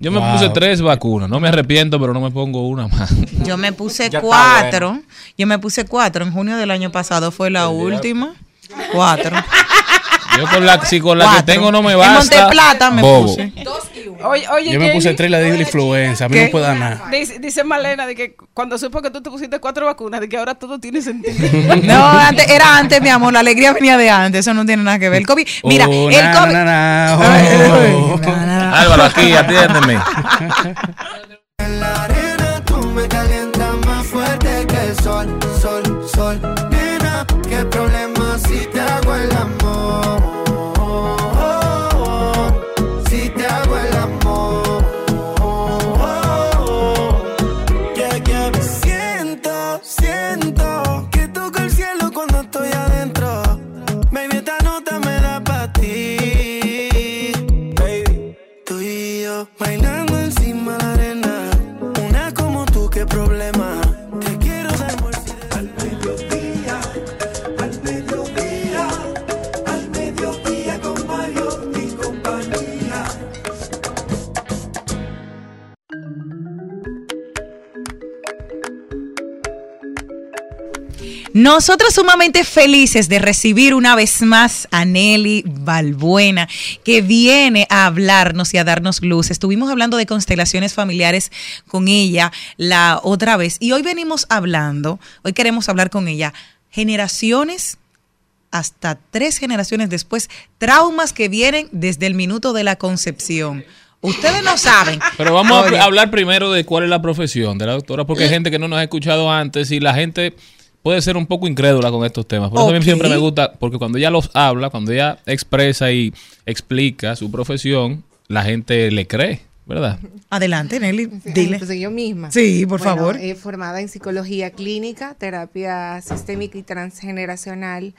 Yo me Wow. puse tres vacunas, no me arrepiento, pero no me pongo una más. Yo me puse cuatro. Yo me puse cuatro. En junio del año pasado fue la última. Cuatro. Yo con la, si con la que tengo no me En basta. Monteplata me bobo. puse. Oye, oye, Yo me puse tres la de la influenza, a mí ¿Qué? no puedo dar nada. Dice, dice Malena de que cuando supo que tú te pusiste cuatro vacunas, de que ahora todo tiene sentido. (laughs) No, antes, era antes, mi amor. La alegría venía de antes. Eso no tiene nada que ver. El COVID. Mira, Oh, el na, COVID. na, na, (laughs) oh. Álvaro, aquí, atiéndeme. (laughs) Tú me calientas más fuerte que el sol, sol, sol. Nosotros sumamente felices de recibir una vez más a Nelly Balbuena, que viene a hablarnos y a darnos luz. Estuvimos hablando de constelaciones familiares con ella la otra vez y hoy venimos hablando, hoy queremos hablar con ella, generaciones hasta tres generaciones después, traumas que vienen desde el minuto de la concepción. Ustedes no saben. Pero vamos Oye. a hablar primero de cuál es la profesión de la doctora, porque hay gente que no nos ha escuchado antes y la gente puede ser un poco incrédula con estos temas. Por eso a mí Ok. siempre me gusta, porque cuando ella los habla, cuando ella expresa y explica su profesión, la gente le cree, ¿verdad? Adelante, Nelly, (laughs) dile. Entonces yo misma. Sí, por Bueno, favor. eh, formada en psicología clínica, terapia sistémica y transgeneracional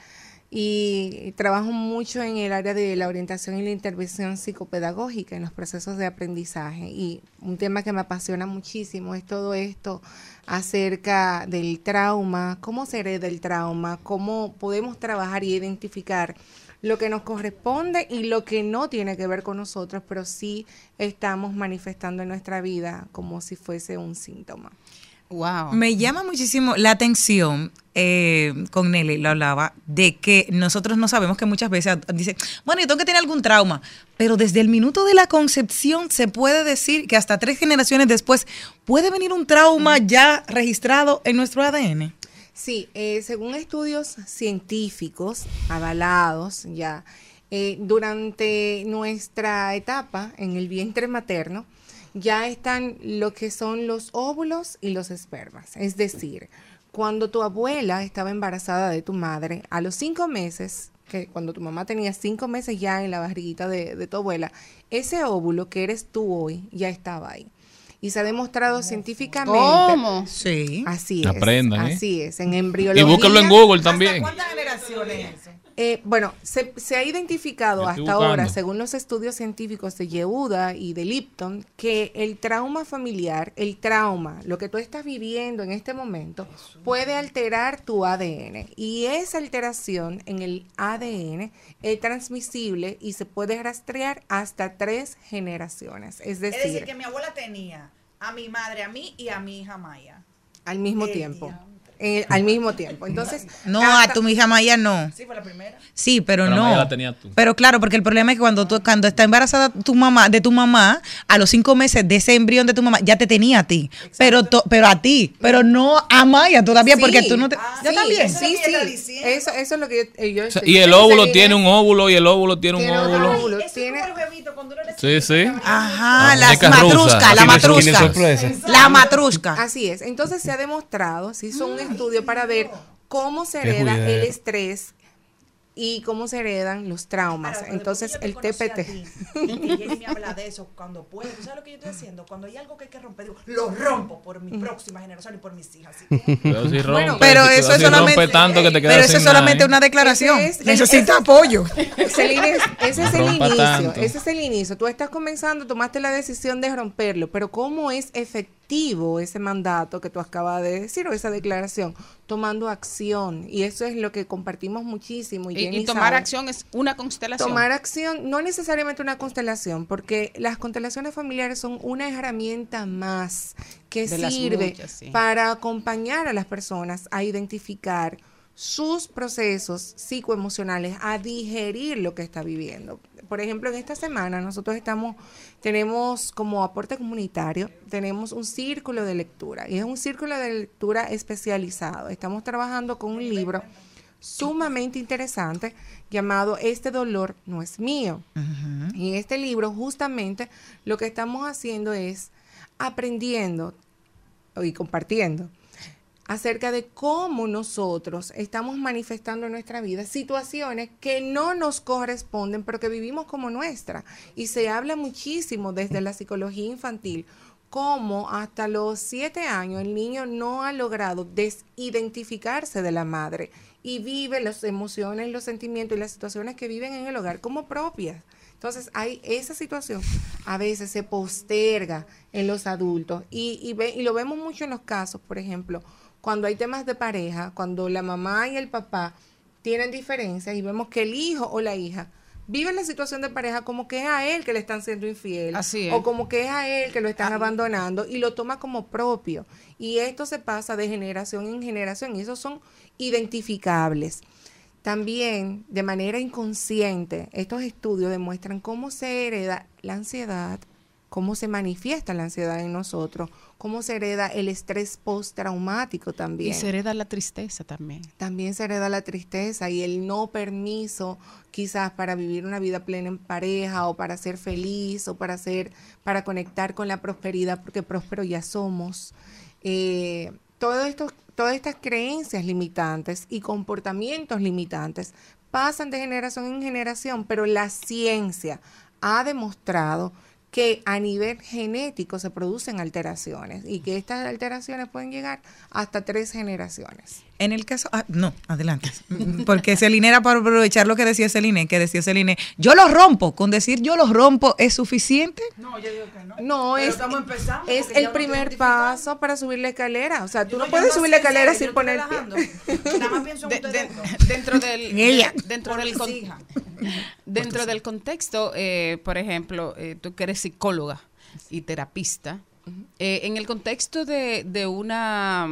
y trabajo mucho en el área de la orientación y la intervención psicopedagógica en los procesos de aprendizaje y un tema que me apasiona muchísimo es todo esto acerca del trauma, cómo se hereda el trauma, cómo podemos trabajar y identificar lo que nos corresponde y lo que no tiene que ver con nosotros, pero sí estamos manifestando en nuestra vida como si fuese un síntoma. Wow. Me llama muchísimo la atención, eh, con Nelly lo hablaba, de que nosotros no sabemos que muchas veces dice, bueno, yo tengo que tener algún trauma, pero desde el minuto de la concepción se puede decir que hasta tres generaciones después puede venir un trauma ya registrado en nuestro ADN. Sí, eh, según estudios científicos avalados ya, eh, durante nuestra etapa en el vientre materno, ya están lo que son los óvulos y los espermas. Es decir, cuando tu abuela estaba embarazada de tu madre, a los cinco meses, que cuando tu mamá tenía cinco meses ya en la barriguita de, de tu abuela, ese óvulo que eres tú hoy ya estaba ahí. Y se ha demostrado científicamente. ¿Cómo? Sí. Así es. Aprendan, ¿eh? Así es. En Y embriología. búsquenlo en Google también. Eh, bueno, se, se ha identificado hasta ahora, según los estudios científicos de Yehuda y de Lipton, que el trauma familiar, el trauma, lo que tú estás viviendo en este momento, puede alterar tu ADN. Y esa alteración en el ADN es transmisible y se puede rastrear hasta tres generaciones. Es Es decir, decir, que mi abuela tenía a mi madre, a mí y a mi hija Maya. al mismo tiempo. Eh, al mismo tiempo. Entonces, No, hasta- a tu hija Maya no. Sí, fue la primera. Sí, pero, Pero no. Maya la tenías tú. Pero claro, porque el problema es que cuando tú, cuando está embarazada tu mamá, de tu mamá, a los cinco meses de ese embrión de tu mamá, ya te tenía a ti. Pero to- pero a ti, pero no a Maya todavía, porque tú no te. Ah, yo Sí, también. Sí, sí. Eso, eso es lo que yo, eh, yo O sea, estoy- y el óvulo tiene un óvulo y el óvulo tiene un tiene óvulo. óvulo, tiene- Sí, sí. Ajá, Ah, la muñeca rusa. matrusca, la matrusca. La matrusca. Así es. Entonces se ha demostrado, se hizo un estudio para ver cómo se hereda el estrés y cómo se heredan los traumas. Ahora, Entonces, el TPT. ti, Jenny me habla de eso cuando puede. ¿Tú sabes lo que yo estoy haciendo? Cuando hay algo que hay que romper, digo, lo rompo por mi próxima generación y por mis hijas. Así (laughs) que- Pero si rompe, pero si- eso es si solamente- rompe tanto que te quedas Pero eso es nada, solamente ¿eh? una declaración. Es- Necesita ese- apoyo. Celine, ese es el (laughs) Rompa inicio, tanto. ese es el inicio. Tú estás comenzando, tomaste la decisión de romperlo, pero ¿cómo es efectivo ese mandato que tú acabas de decir o esa declaración? Tomando acción. Y eso es lo que compartimos muchísimo. Y, Y, Jenny y tomar sabe. acción es una constelación. Tomar acción, no necesariamente una constelación, porque las constelaciones familiares son una herramienta más que De sirve muchas, sí. para acompañar a las personas a identificar sus procesos psicoemocionales, a digerir lo que está viviendo. Por ejemplo, en esta semana nosotros estamos, tenemos como aporte comunitario, tenemos un círculo de lectura y es un círculo de lectura especializado. Estamos trabajando con un libro sumamente interesante llamado Este dolor no es mío. Y en este libro justamente lo que estamos haciendo es aprendiendo y compartiendo acerca de cómo nosotros estamos manifestando en nuestra vida situaciones que no nos corresponden, pero que vivimos como nuestra. Y se habla muchísimo desde la psicología infantil cómo hasta los siete años el niño no ha logrado desidentificarse de la madre y vive las emociones, los sentimientos y las situaciones que viven en el hogar como propias. Entonces, hay esa situación a veces se posterga en los adultos y, y, ve- y lo vemos mucho en los casos, por ejemplo, cuando hay temas de pareja, cuando la mamá y el papá tienen diferencias y vemos que el hijo o la hija vive la situación de pareja como que es a él que le están siendo infiel Así es. o como que es a él que lo están abandonando y lo toma como propio. Y esto se pasa de generación en generación y esos son identificables. También, de manera inconsciente, estos estudios demuestran cómo se hereda la ansiedad, cómo se manifiesta la ansiedad en nosotros, cómo se hereda el estrés postraumático también. Y se hereda la tristeza también. También se hereda la tristeza y el no permiso quizás para vivir una vida plena en pareja o para ser feliz o para ser, para conectar con la prosperidad porque próspero ya somos. Eh, todo esto, todas estas creencias limitantes y comportamientos limitantes pasan de generación en generación, pero la ciencia ha demostrado que a nivel genético se producen alteraciones y que estas alteraciones pueden llegar hasta tres generaciones. En el caso, ah, no, adelante. Porque Celine era para aprovechar lo que decía Celine, que decía Celine, yo lo rompo, con decir yo lo rompo es suficiente. No, yo digo que no. No, Pero es, estamos empezando, es el primer paso para subir la escalera. O sea, tú Yo no puedes subir la escalera sin poner. (laughs) Nada más pienso en De- de- dentro del (laughs) En ella. dentro del con- (laughs) dentro del contexto eh, por ejemplo eh, tú que eres psicóloga y terapista eh, en el contexto de, de una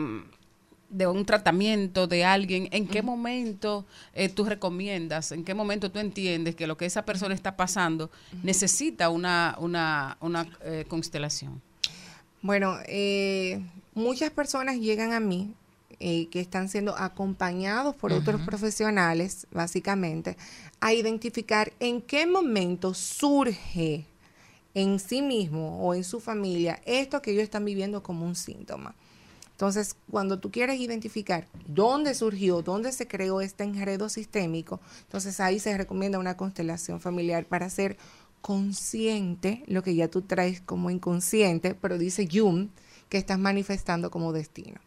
de un tratamiento de alguien, ¿en qué momento eh, tú recomiendas, en qué momento tú entiendes que lo que esa persona está pasando necesita una, una, una eh, constelación? Bueno, eh, muchas personas llegan a mí eh, que están siendo acompañados por otros profesionales, básicamente, a identificar en qué momento surge en sí mismo o en su familia esto que ellos están viviendo como un síntoma. Entonces, cuando tú quieres identificar dónde surgió, dónde se creó este enredo sistémico, entonces ahí se recomienda una constelación familiar para ser consciente, lo que ya tú traes como inconsciente, pero dice Jung que estás manifestando como destino.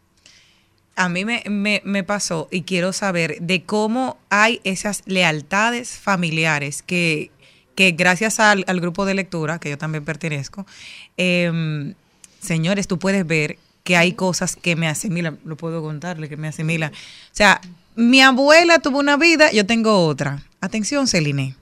A mí me, me, pasó y quiero saber de cómo hay esas lealtades familiares que, que gracias al, al grupo de lectura, que yo también pertenezco, em, señores, tú puedes ver que hay cosas que me asimilan, lo puedo contarle, que me asimilan. O sea, mi abuela tuvo una vida, yo tengo otra. Atención, Celine.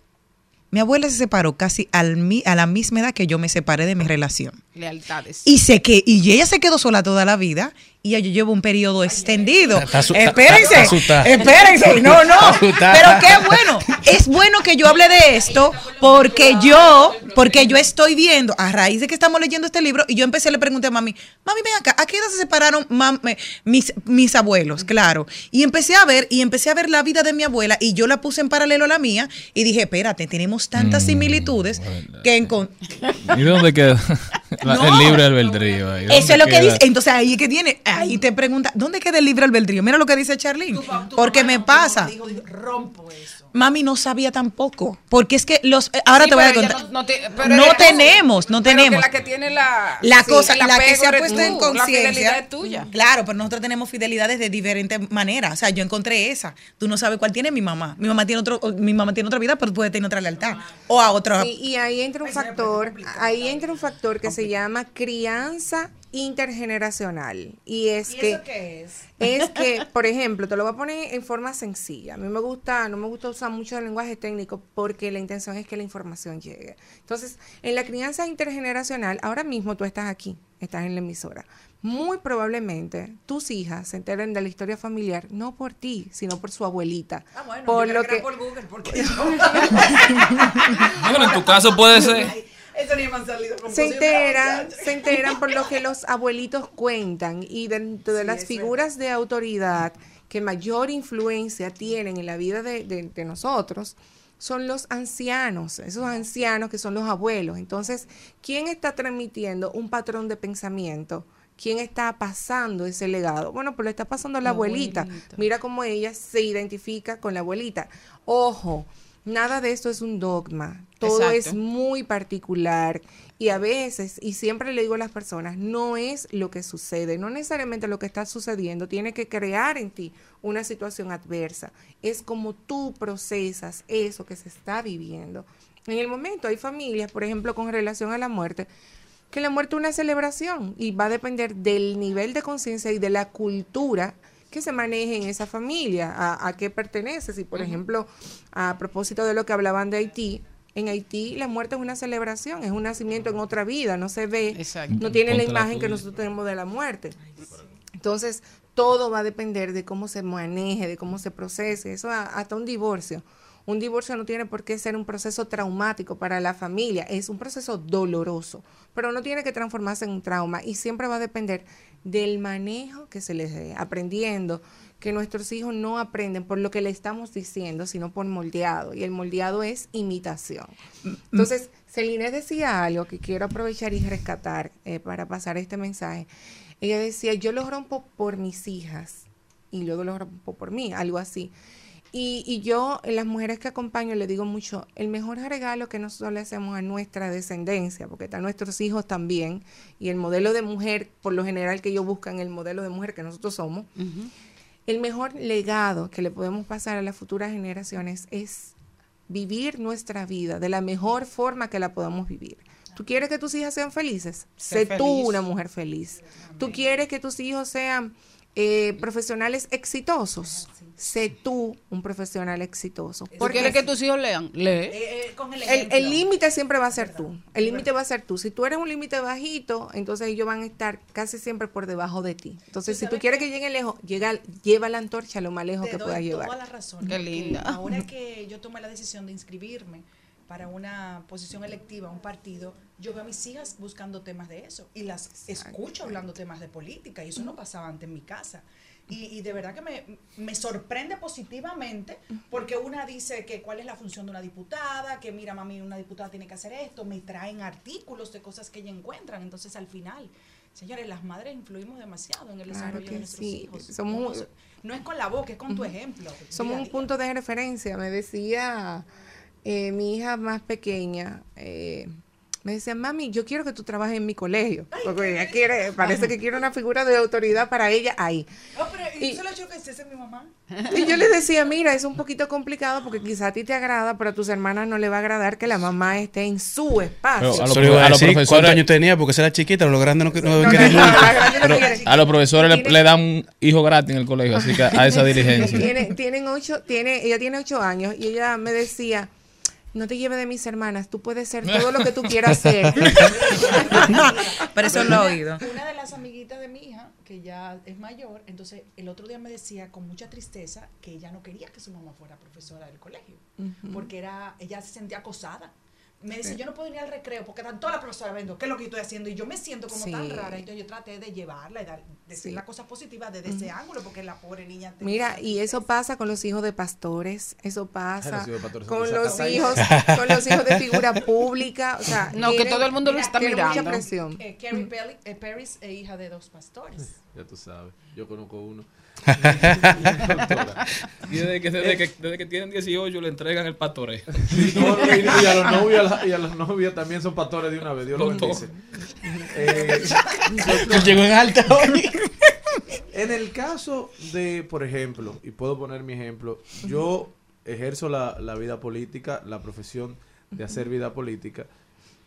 Mi abuela se separó casi al, a la misma edad que yo me separé de mi relación. Lealtades. Y sé que, y ella se quedó sola toda la vida y yo llevo un periodo extendido. Está espérense, está asustada. espérense, no, no. Pero qué bueno. Es bueno que yo hable de esto porque yo, porque yo estoy viendo, a raíz de que estamos leyendo este libro, y yo empecé, le pregunté a mami, mami, ven acá, ¿a qué edad se separaron mam- eh, mis, mis abuelos? Claro. Y empecé a ver, y empecé a ver la vida de mi abuela, y yo la puse en paralelo a la mía, y dije, espérate, tenemos tantas similitudes que encon- ¿Y dónde queda la- (laughs) No. el libre albedrío? ahí? Eso es ¿Dónde lo que dice. Entonces ahí es que tiene, ahí te pregunta, ¿dónde queda el libre albedrío? Mira lo que dice Charlene. Porque me pasa. Dijo, dijo, rompo eso. Mami no sabía tampoco. Porque es que los. eh, Ahora Sí, te voy a contar. No, No, no te- pero ella- tenemos, no pero que tenemos. la que tiene la. La sí, cosa, la que se ha puesto tú, en La fidelidad conciencia. es tuya. Claro, pero nosotros tenemos fidelidades de diferentes maneras. O sea, yo encontré esa. Tú no sabes cuál tiene mi mamá. Mi mamá tiene otro, mi mamá tiene otra vida, pero puede tener otra lealtad. O a otra. Sí, y ahí entra un factor, ahí entra un factor que se llama crianza intergeneracional. Y es ¿Y que eso qué es? es que, (laughs) por ejemplo, te lo voy a poner en forma sencilla. A mí me gusta, no me gusta usar mucho el lenguaje técnico porque la intención es que la información llegue. Entonces, en la crianza intergeneracional, ahora mismo tú estás aquí, estás en la emisora. Muy probablemente tus hijas se enteren de la historia familiar no por ti, sino por su abuelita. Ah, bueno, por yo lo que por Google, porque (laughs) Bueno, en tu caso puede ser. Eso ni salido con se enteran, se enteran por lo que (laughs) los abuelitos cuentan y dentro de Sí, las figuras de autoridad que mayor influencia tienen en la vida de, de- de nosotros son los ancianos, esos ancianos que son los abuelos. Entonces, ¿quién está transmitiendo un patrón de pensamiento? ¿Quién está pasando ese legado? Bueno, pues lo está pasando la, abuelita. Mira cómo ella se identifica con la abuelita. Ojo, nada de esto es un dogma. Todo Exacto. es muy particular y a veces, y siempre le digo a las personas, no es lo que sucede, no necesariamente lo que está sucediendo tiene que crear en ti una situación adversa. Es como tú procesas eso que se está viviendo. En el momento hay familias, por ejemplo, con relación a la muerte, que la muerte es una celebración y va a depender del nivel de conciencia y de la cultura que se maneje en esa familia, a, a qué pertenece. Si, por ejemplo, a propósito de lo que hablaban de Haití, en Haití la muerte es una celebración, es un nacimiento en otra vida, no se ve, Exacto. no tiene la imagen que nosotros tenemos de la muerte. Entonces, todo va a depender de cómo se maneje, de cómo se procese, eso a- hasta un divorcio. Un divorcio no tiene por qué ser un proceso traumático para la familia, es un proceso doloroso, pero no tiene que transformarse en un trauma y siempre va a depender del manejo que se les dé, aprendiendo que nuestros hijos no aprenden por lo que le estamos diciendo, sino por moldeado, y el moldeado es imitación. Entonces, Celine decía algo que quiero aprovechar y rescatar eh, para pasar este mensaje. Ella decía, yo lo rompo por mis hijas y luego lo rompo por mí, algo así. Y, y yo, las mujeres que acompaño, le digo mucho, el mejor regalo que nosotros le hacemos a nuestra descendencia, porque están nuestros hijos también, y el modelo de mujer, por lo general que ellos buscan, el modelo de mujer que nosotros somos, el mejor legado que le podemos pasar a las futuras generaciones es vivir nuestra vida de la mejor forma que la podamos vivir. ¿Tú quieres que tus hijas sean felices? Ser Sé tú una mujer feliz. ¿Tú quieres que tus hijos sean eh, profesionales exitosos? Sé tú un profesional exitoso. ¿Tú Porque quieres que tus hijos lean? Lee. Eh, eh, con el el ejemplo. el límite siempre va a ser tú. El límite va a ser tú. Si tú eres un límite bajito, entonces ellos van a estar casi siempre por debajo de ti. Entonces, si tú quieres que lleguen lejos, llega, lleva la antorcha lo más lejos Te que doy puedas toda llevar. la razón. Qué linda. Ahora (laughs) que yo tomé la decisión de inscribirme para una posición electiva, un partido, yo veo a mis hijas buscando temas de eso y las escucho hablando temas de política y eso no pasaba antes en mi casa. Y, y de verdad que me, me sorprende positivamente porque una dice que cuál es la función de una diputada, que mira, mami, una diputada tiene que hacer esto, me traen artículos de cosas que ella encuentran. Entonces, al final, señores, las madres influimos demasiado en el Claro desarrollo de nuestros sí. hijos. Somos- no es con la boca, es con tu ejemplo. Somos un punto de referencia. Me decía eh, mi hija más pequeña, eh, me decía, mami, yo quiero que tú trabajes en mi colegio. Porque ella quiere, parece que quiere una figura de autoridad para ella ahí. Ah, pero ¿y Y- eso lo he hecho que es mi mamá? Y yo le decía, mira, es un poquito complicado porque quizá a ti te agrada, pero a tus hermanas no le va a agradar que la mamá esté en su espacio. Pero a los iba a decir, profesores- ¿Cuántos años tenía? Porque esa era chiquita, los grandes no, no No, no, a los profesores le, Tiene- le dan un hijo gratis en el colegio, así que a esa dirigencia. Tiene- tienen ocho, tiene, ella tiene ocho años y ella me decía, no te lleves de mis hermanas, tú puedes ser (laughs) todo lo que tú quieras ser. (laughs) Pero eso lo he oído. Una de las amiguitas de mi hija, que ya es mayor, entonces el otro día me decía con mucha tristeza que ella no quería que su mamá fuera profesora del colegio, porque era ella se sentía acosada. Me dice, yo no puedo ir al recreo porque están todas las profesoras viendo qué es lo que yo estoy haciendo y yo me siento como Sí. tan rara. Entonces yo traté de llevarla y dar, decir Sí. las cosas positivas desde ese ángulo porque la pobre niña... Mira, y eso pasa con los hijos de pastores, eso pasa los hijos de pastores con los hijos, (laughs) con los hijos de figura pública, o sea, No, que tienen- todo el mundo lo está mirando. mucha presión. Eh, Carrie Pelli- eh, Paris es hija de dos pastores. Ya tú sabes, yo conozco uno. (laughs) Y desde que, desde, que, desde que tienen 18 le entregan el pastoreo. No, y, y a los novios y a las novias también son pastores de una vez. Dios lo Los bendice. Eh, Llegó en alta hoy. (laughs) En el caso de, por ejemplo, y puedo poner mi ejemplo, yo ejerzo la, la vida política, la profesión de hacer vida política,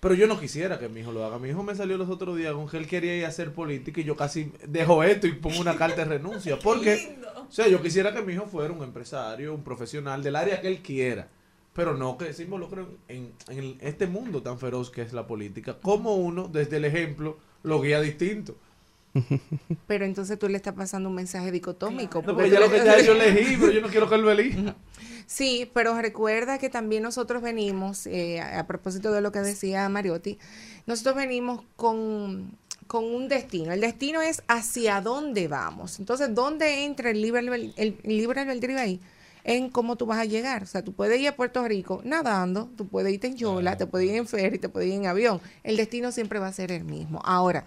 pero yo no quisiera que mi hijo lo haga. Mi hijo me salió los otros días con que él quería ir a hacer política y yo casi dejo esto y pongo una carta de renuncia. (laughs) Porque, o sea, yo quisiera que mi hijo fuera un empresario, un profesional del área que él quiera, pero no que se involucre en, en este mundo tan feroz que es la política. Como uno, desde el ejemplo, lo guía distinto. (laughs) Pero entonces tú le estás pasando un mensaje dicotómico. No, porque porque ya lo que ya yo elegí, pero yo no quiero que él lo elija. Sí, pero recuerda que también nosotros venimos, eh, a a propósito de lo que decía Mariotti, nosotros venimos con, con un destino. El destino es hacia dónde vamos. Entonces, ¿dónde entra el libre, el libre albedrío ahí? En cómo tú vas a llegar. O sea, tú puedes ir a Puerto Rico nadando, tú puedes irte en yola, te puedes ir en ferry, te puedes ir en avión. El destino siempre va a ser el mismo. Ahora,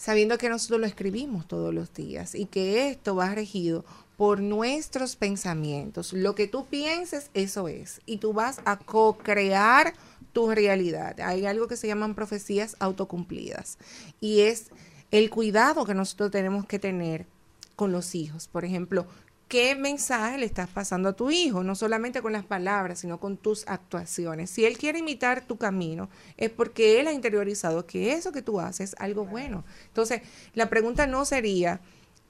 sabiendo que nosotros lo escribimos todos los días y que esto va regido por nuestros pensamientos. Lo que tú pienses, eso es. Y tú vas a co-crear tu realidad. Hay algo que se llaman profecías autocumplidas. Y es el cuidado que nosotros tenemos que tener con los hijos. Por ejemplo, ¿qué mensaje le estás pasando a tu hijo? No solamente con las palabras, sino con tus actuaciones. Si él quiere imitar tu camino, es porque él ha interiorizado que eso que tú haces es algo bueno. Entonces, la pregunta no sería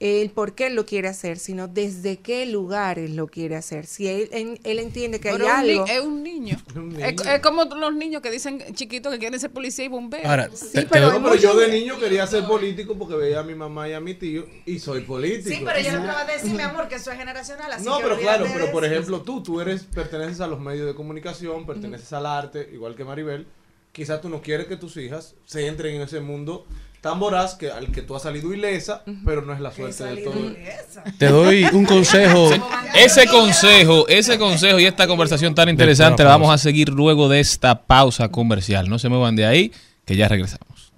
el por qué lo quiere hacer, sino desde qué lugar él lo quiere hacer. Si él, él, él entiende que hay Pero es un ni- algo... es un niño. (laughs) Un Es, niño. es como los niños que dicen chiquitos que quieren ser policía y bombero. Ahora, Sí, te- pero pero yo de niño quería ser político porque veía a mi mamá y a mi tío y soy político. Sí, pero yo no te voy a decir, mi amor, que eso es generacional. Así No, que pero claro, pero por ejemplo tú, tú eres, perteneces a los medios de comunicación, perteneces al arte, igual que Maribel. Quizás tú no quieres que tus hijas se entren en ese mundo tan voraz que al que tú has salido ilesa, pero no es la suerte de todo. te doy un consejo. (laughs) Ese consejo, ese consejo y esta conversación tan interesante la vamos a seguir luego de esta pausa comercial. No se muevan de ahí, que ya regresamos.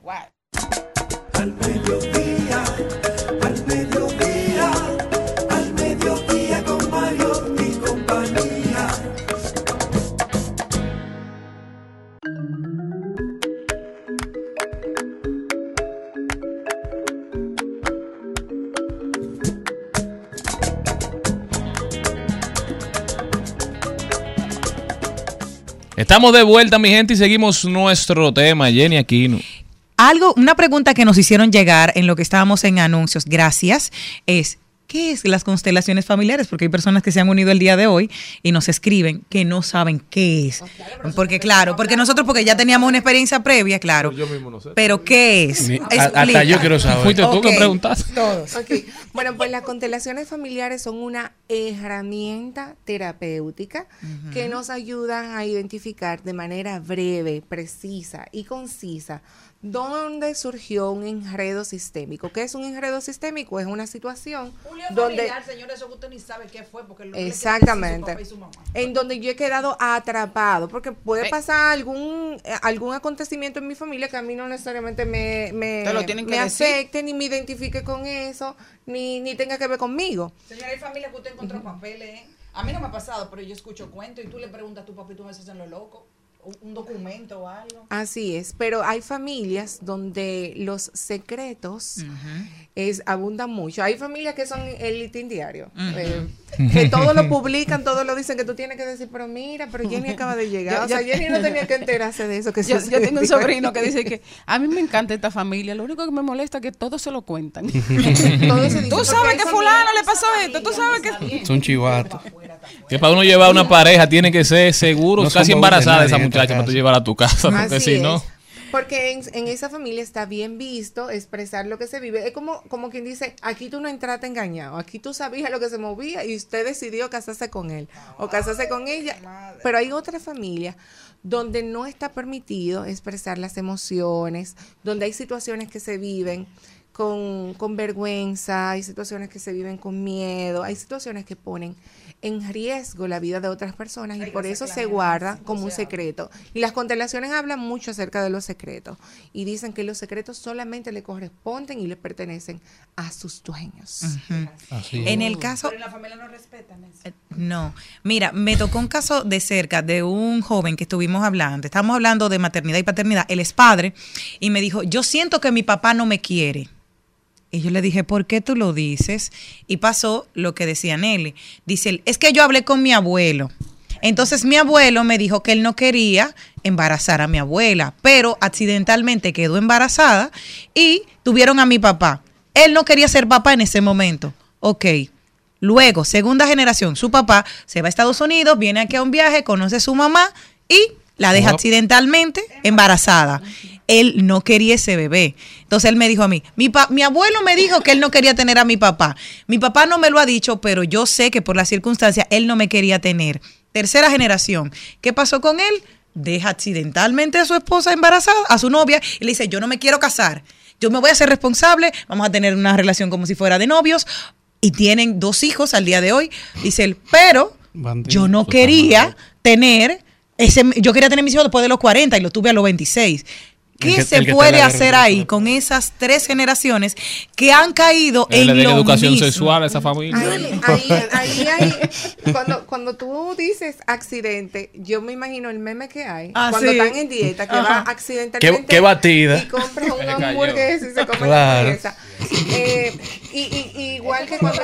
Estamos de vuelta, mi gente, y seguimos nuestro tema, Jenny Aquino. Algo, una pregunta que nos hicieron llegar en lo que estábamos en anuncios, gracias, es ¿qué es las constelaciones familiares? Porque hay personas que se han unido el día de hoy y nos escriben que no saben qué es. Porque claro, porque nosotros porque ya teníamos una experiencia previa, claro. Yo mismo no sé. Pero ¿qué es? Hasta yo quiero saber. Fuiste tú que preguntaste. Todos. Bueno, pues las constelaciones familiares son una herramienta terapéutica que nos ayudan a identificar de manera breve, precisa y concisa dónde surgió un enredo sistémico. ¿Qué es un enredo sistémico? Es una situación Julio donde... familiar, señor, eso que usted ni sabe qué fue, porque lo que Exactamente. su papá y su mamá. En donde yo he quedado atrapado, porque puede pasar algún eh, algún acontecimiento en mi familia que a mí no necesariamente me, me, lo que me afecte, ni me identifique con eso, ni, ni tenga que ver conmigo. Señora, hay familia que usted encontró papeles. ¿eh? A mí no me ha pasado, pero yo escucho cuentos y tú le preguntas a tu papá y tú me hacen lo loco. Un, documento o algo. Así es, pero hay familias donde los secretos es, abundan mucho. Hay familias que son el litín diario, eh, (laughs) que todo lo publican, todo lo dicen, que tú tienes que decir, pero mira, pero Jenny acaba de llegar. Yo- o sea, yo- Jenny no tenía que enterarse de eso. Que (laughs) Yo, yo tengo un sobrino que dice que a mí me encanta esta familia, lo único que me molesta es que todos se lo cuentan. (laughs) Todo se dice, Tú sabes que fulano le pasó esto, tú sabes que... Son chivatos. Que para uno llevar una pareja tiene que ser seguro, No casi embarazada esa nadie tú casa. llevar a tu casa, porque si no... es. Porque en, en esa familia está bien visto expresar lo que se vive. Es como, como quien dice, aquí tú no entraste engañado, aquí tú sabías lo que se movía y usted decidió casarse con él o casarse con ella. Pero hay otra familia donde no está permitido expresar las emociones, donde hay situaciones que se viven con, con vergüenza, hay situaciones que se viven con miedo, hay situaciones que ponen en riesgo la vida de otras personas y por eso se guarda como un secreto. Y las constelaciones hablan mucho acerca de los secretos y dicen que los secretos solamente le corresponden y le pertenecen a sus dueños. En el caso, Pero en la familia no respetan eso. Eh, No, mira, me tocó un caso de cerca de un joven que estuvimos hablando, estábamos hablando de maternidad y paternidad, él es padre, y me dijo, yo siento que mi papá no me quiere. Y yo le dije, ¿por qué tú lo dices? Y pasó lo que decía Nelly. Dice él, es que yo hablé con mi abuelo. Entonces mi abuelo me dijo que él no quería embarazar a mi abuela, pero accidentalmente quedó embarazada y tuvieron a mi papá. Él no quería ser papá en ese momento. Ok. Luego, segunda generación, su papá se va a Estados Unidos, viene aquí a un viaje, conoce a su mamá y la deja accidentalmente embarazada. Él no quería ese bebé. Entonces él me dijo a mí, mi, pa- mi abuelo me dijo que él no quería tener a mi papá. Mi papá no me lo ha dicho, pero yo sé que por las circunstancias él no me quería tener. Tercera generación. ¿Qué pasó con él? Deja accidentalmente a su esposa embarazada, a su novia, y le dice, yo no me quiero casar. Yo me voy a hacer responsable, vamos a tener una relación como si fuera de novios. Y tienen dos hijos al día de hoy. Dice él, pero yo no quería tener ese, yo quería tener mis hijos después de los 40 y lo tuve a los 26. ¿Qué que- se puede hacer ahí con esas tres generaciones que han caído Le en den lo educación mismo? sexual a esa familia. Ahí, (laughs) ahí, ahí hay- cuando, cuando tú dices accidente, yo me imagino el meme que hay. Ah, cuando sí. están en dieta, que Ajá. va accidentalmente. Qué, qué batida. Y compra Se un le cayó. hamburguesa y se come Claro. la hamburguesa. Eh, y, y- y igual que cuando.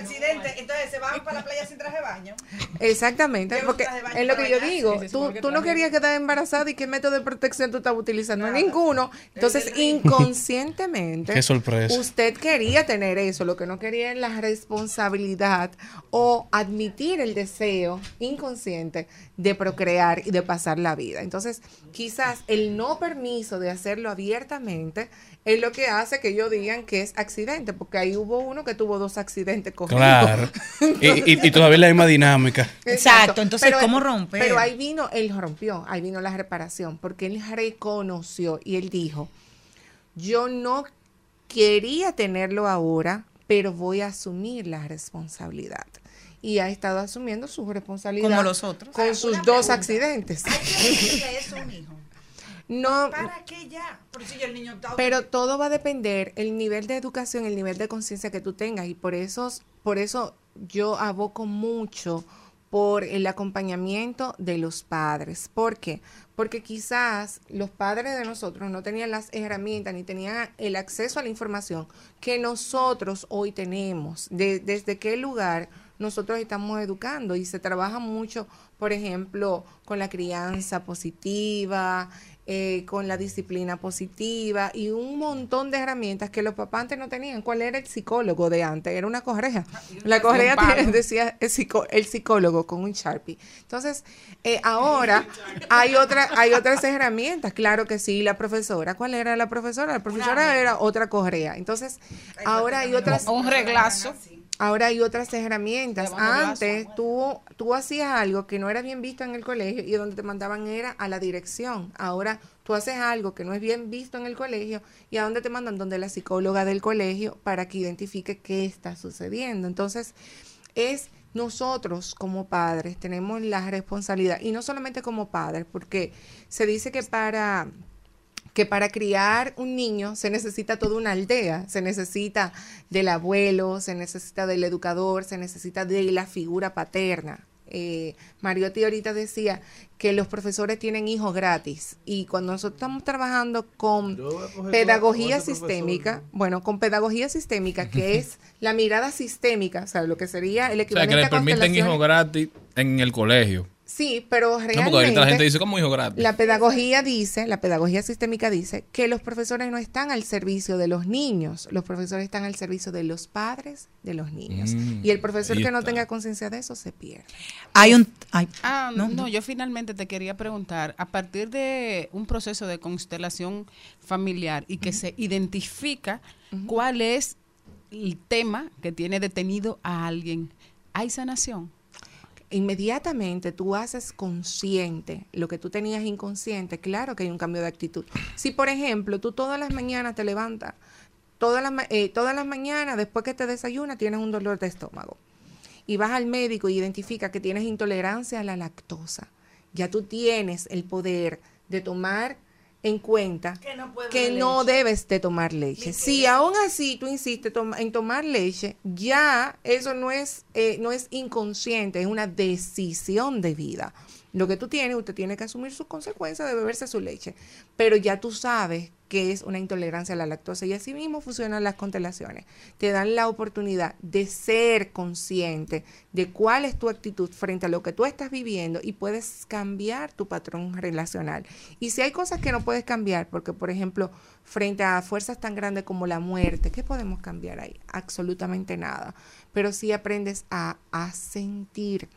Entonces, accidente, entonces se van para la playa sin traje de baño. Exactamente, porque baño es lo que yo digo. Sí, sí, Tú, tú no querías quedar embarazada y qué método de protección tú estabas utilizando. Ninguno. Entonces, inconscientemente, Qué sorpresa. usted quería tener eso. Lo que no quería es la responsabilidad o admitir el deseo inconsciente de procrear y de pasar la vida. Entonces, quizás el no permiso de hacerlo abiertamente es lo que hace que ellos digan que es accidente, porque ahí hubo uno que tuvo dos accidentes corridos. Claro. (laughs) Y, y- y todavía la misma dinámica. Exacto, entonces, Pero- ¿cómo romper? Pero ahí vino, él rompió, ahí vino la reparación, porque él reconoció y él dijo, yo no quería tenerlo ahora, pero voy a asumir la responsabilidad. Y ha estado asumiendo su responsabilidad. Como los otros. Con sus dos pregunta. accidentes. Hay que decirle eso a un hijo. No, ¿Para qué ya? Por si el niño está pero todo va a depender el nivel de educación, el nivel de conciencia que tú tengas y por eso por eso yo aboco mucho por el acompañamiento de los padres. ¿Por qué? Porque quizás los padres de nosotros no tenían las herramientas ni tenían el acceso a la información que nosotros hoy tenemos. De- desde qué lugar nosotros estamos educando y se trabaja mucho, por ejemplo, con la crianza positiva, eh, con la disciplina positiva y un montón de herramientas que los papás antes no tenían. ¿Cuál era el psicólogo de antes? Era una correa. La correa (laughs) decía el, psico- el psicólogo con un Sharpie. Entonces, eh, ahora (laughs) hay, otra, hay otras herramientas, claro que sí, la profesora. ¿Cuál era la profesora? La profesora era otra correa. Entonces, ahora hay otras... Un reglazo. Ahora hay otras herramientas. Brazo, Antes tú, tú hacías algo que no era bien visto en el colegio y donde te mandaban era a la dirección. Ahora tú haces algo que no es bien visto en el colegio y a dónde te mandan donde la psicóloga del colegio para que identifique qué está sucediendo. Entonces, es nosotros como padres tenemos la responsabilidad y no solamente como padres, porque se dice que para que para criar un niño se necesita toda una aldea, se necesita del abuelo, se necesita del educador, se necesita de la figura paterna. Eh, Mariotti ahorita decía que los profesores tienen hijos gratis y cuando nosotros estamos trabajando con pedagogía profesor, sistémica, bueno, con pedagogía sistémica, que (laughs) es la mirada sistémica, o sea, lo que sería el O sea, equivalente que le permiten hijos gratis en el colegio. Sí, pero No, realmente porque ahorita la gente dice, ¿cómo hijo gratis? la pedagogía dice, la pedagogía sistémica dice que los profesores no están al servicio de los niños, los profesores están al servicio de los padres de los niños. Mm, y el profesor que no tenga conciencia de eso se pierde. Hay un... ay, Ah, no, no, no. yo finalmente te quería preguntar, a partir de un proceso de constelación familiar y que se identifica cuál es el tema que tiene detenido a alguien, ¿hay sanación? Inmediatamente tú haces consciente lo que tú tenías inconsciente, claro que hay un cambio de actitud. Si, por ejemplo, tú todas las mañanas te levantas todas las, eh, todas las mañanas, después que te desayunas, tienes un dolor de estómago. Y vas al médico y identifica que tienes intolerancia a la lactosa. Ya tú tienes el poder de tomar en cuenta Que no que debes de tomar leche. Si aún así tú insistes en tomar leche, ya eso no es, eh, no es inconsciente, es una decisión de vida. Lo que tú tienes, usted tiene que asumir sus consecuencias de beberse su leche. Pero ya tú sabes que es una intolerancia a la lactosa y así mismo funcionan las constelaciones. Te dan la oportunidad de ser consciente de cuál es tu actitud frente a lo que tú estás viviendo y puedes cambiar tu patrón relacional. Y si hay cosas que no puedes cambiar, porque por ejemplo, frente a fuerzas tan grandes como la muerte, ¿qué podemos cambiar ahí? Absolutamente nada. Pero si aprendes a, a sentir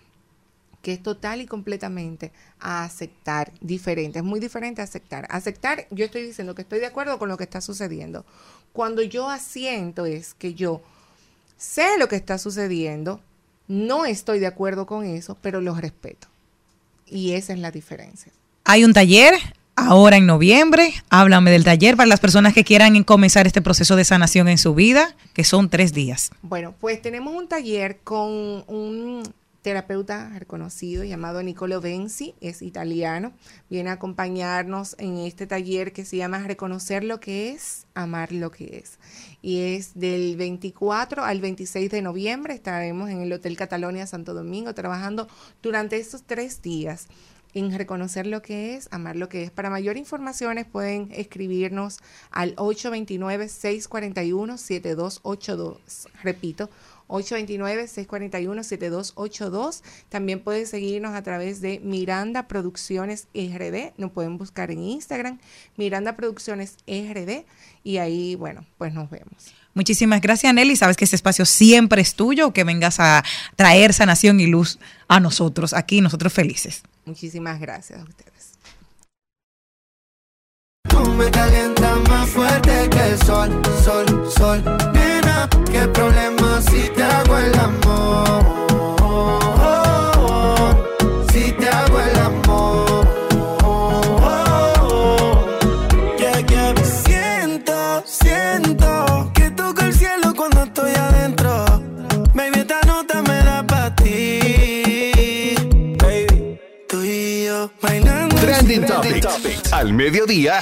que es total y completamente a aceptar diferente. Es muy diferente a aceptar. Aceptar, yo estoy diciendo que estoy de acuerdo con lo que está sucediendo. Cuando yo asiento es que yo sé lo que está sucediendo, no estoy de acuerdo con eso, pero lo respeto. Y esa es la diferencia. Hay un taller ahora en noviembre. Háblame del taller para las personas que quieran comenzar este proceso de sanación en su vida, que son tres días. Bueno, pues tenemos un taller con un terapeuta reconocido llamado Nicolo Benzi, es italiano, viene a acompañarnos en este taller que se llama Reconocer lo que es, amar lo que es. Y es del 24 al 26 de noviembre, estaremos en el Hotel Catalonia Santo Domingo trabajando durante estos tres días en reconocer lo que es, amar lo que es. Para mayor informaciones pueden escribirnos al 829-641-7282. Repito, 829-641-7282. También pueden seguirnos a través de Miranda Producciones RD. Nos pueden buscar en Instagram, Miranda Producciones RD. Y ahí, bueno, pues nos vemos. Muchísimas gracias, Nelly. Sabes que este espacio siempre es tuyo, que vengas a traer sanación y luz a nosotros, aquí, nosotros felices. Muchísimas gracias a ustedes. Tú me calientas más fuerte que el sol, sol, sol. Nena, qué problema si te hago el amor. Si te hago el amor. Yeah, yeah. Siento, siento que toca el cielo cuando estoy adentro. Baby, esta nota me da para ti. Baby, tú y yo bailando. Trending Trending Topics. Al mediodía.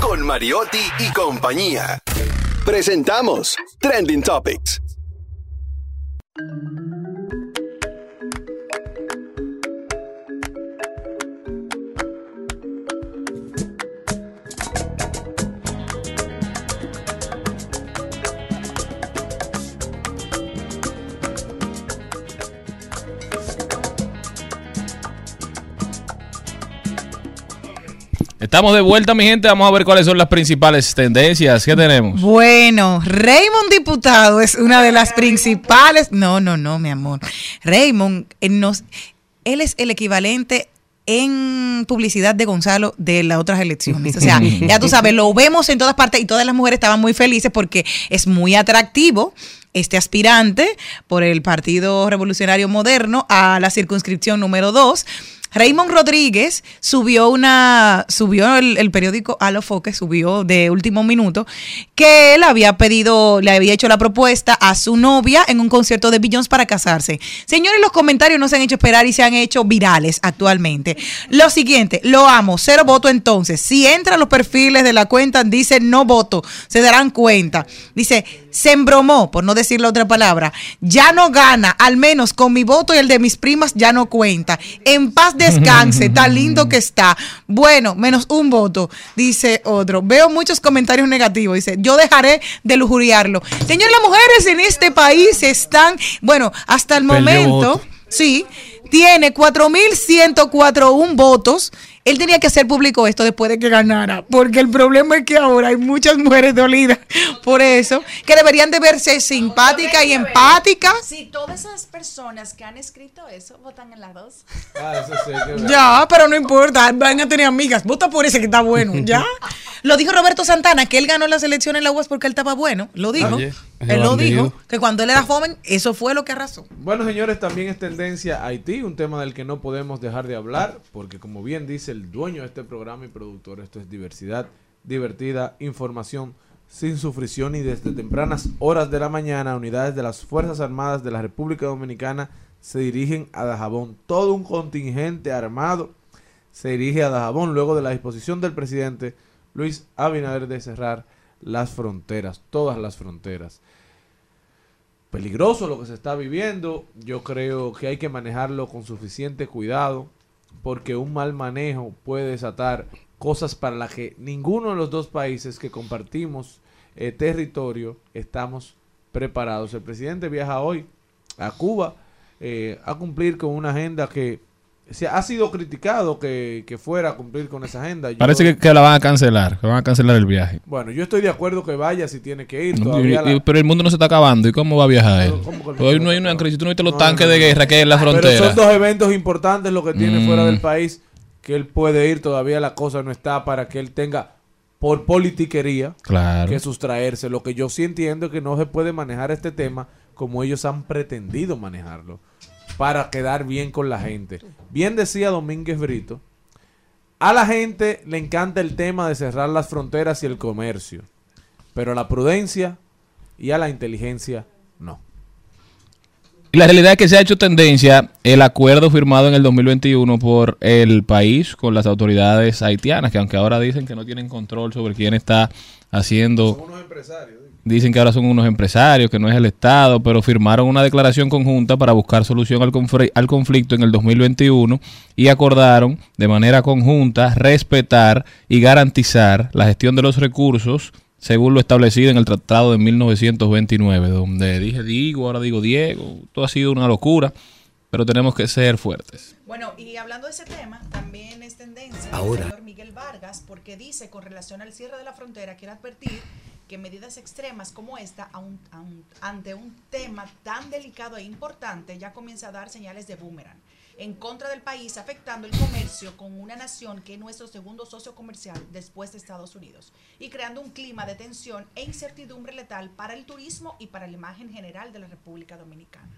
Con Mariotti y compañía. Presentamos Trending Topics. Estamos de vuelta, mi gente. Vamos a ver cuáles son las principales tendencias. ¿Qué tenemos? Bueno, Raymond Diputado es una de las principales. No, no, no, mi amor. Raymond, eh, nos, él es el equivalente en publicidad de Gonzalo de las otras elecciones. O sea, (laughs) ya tú sabes, lo vemos en todas partes y todas las mujeres estaban muy felices porque es muy atractivo este aspirante por el Partido Revolucionario Moderno a la circunscripción número 2. Raymond Rodríguez subió una, subió el, el periódico Alofoque, subió de último minuto, que él había pedido, le había hecho la propuesta a su novia en un concierto de Billions para casarse. Señores, los comentarios no se han hecho esperar y se han hecho virales actualmente. Lo siguiente, lo amo, cero voto entonces. Si entran los perfiles de la cuenta, dice no voto, se darán cuenta. Dice, se embromó, por no decir la otra palabra, ya no gana, al menos con mi voto y el de mis primas ya no cuenta. En paz (laughs) descanse, tan lindo que está. Bueno, menos un voto, dice otro. Veo muchos comentarios negativos, dice, yo dejaré de lujuriarlo. Señores, las mujeres en este país están, bueno, hasta el momento, sí, tiene 4.104 votos. Él tenía que hacer público esto después de que ganara, porque el problema es que ahora hay muchas mujeres dolidas por eso, que deberían de verse simpáticas y empáticas. Si todas esas personas que han escrito eso votan en las dos. Ah, eso sí, que- Ya, pero no importa, van a tener amigas. Vota por ese que está bueno, ¿ya? Lo dijo Roberto Santana, que él ganó las elecciones en la UAS porque él estaba bueno. Lo dijo. Oye, él lo dijo, que cuando él era joven, eso fue lo que arrasó. Bueno, señores, también es tendencia Haití, un tema del que no podemos dejar de hablar, porque como bien dice el dueño de este programa y productor, esto es diversidad, divertida, información sin sufrición y desde tempranas horas de la mañana unidades de las Fuerzas Armadas de la República Dominicana se dirigen a Dajabón. Todo un contingente armado se dirige a Dajabón luego de la disposición del presidente Luis Abinader de cerrar las fronteras, todas las fronteras. Peligroso lo que se está viviendo, yo creo que hay que manejarlo con suficiente cuidado porque un mal manejo puede desatar cosas para las que ninguno de los dos países que compartimos eh, territorio estamos preparados. El presidente viaja hoy a Cuba eh, a cumplir con una agenda que se ha sido criticado que, que fuera a cumplir con esa agenda. Yo- Parece que, que la van a cancelar, que van a cancelar el viaje. Bueno, yo estoy de acuerdo que vaya si tiene que ir. No, y- pero el mundo no se está acabando. ¿Y cómo va a viajar él? Hoy no hay una crisis. Tú no viste los tanques de guerra que hay en la Pero frontera. son dos eventos importantes lo que tiene Mm. fuera del país que él puede ir. Todavía la cosa no está para que él tenga por politiquería Claro. que sustraerse. Lo que yo sí entiendo es que no se puede manejar este tema como ellos han pretendido manejarlo para quedar bien con la gente. Bien decía Domínguez Brito, a la gente le encanta el tema de cerrar las fronteras y el comercio, pero a la prudencia y a la inteligencia no. Y la realidad es que se ha hecho tendencia el acuerdo firmado en el 2021 por el país con las autoridades haitianas, que aunque ahora dicen que no tienen control sobre quién está haciendo... Dicen que ahora son unos empresarios, que no es el Estado, pero firmaron una declaración conjunta para buscar solución al, al conflicto en el 2021 y acordaron de manera conjunta respetar y garantizar la gestión de los recursos según lo establecido en el Tratado de 1929, donde dije Diego, ahora digo Diego, todo ha sido una locura, pero tenemos que ser fuertes. Bueno, y hablando de ese tema, también es tendencia Ahora. el señor Miguel Vargas, porque dice con relación al cierre de la frontera, quiere advertir que medidas extremas como esta, ante un tema tan delicado e importante, ya comienza a dar señales de boomerang en contra del país, afectando el comercio con una nación que es nuestro segundo socio comercial después de Estados Unidos, y creando un clima de tensión e incertidumbre letal para el turismo y para la imagen general de la República Dominicana.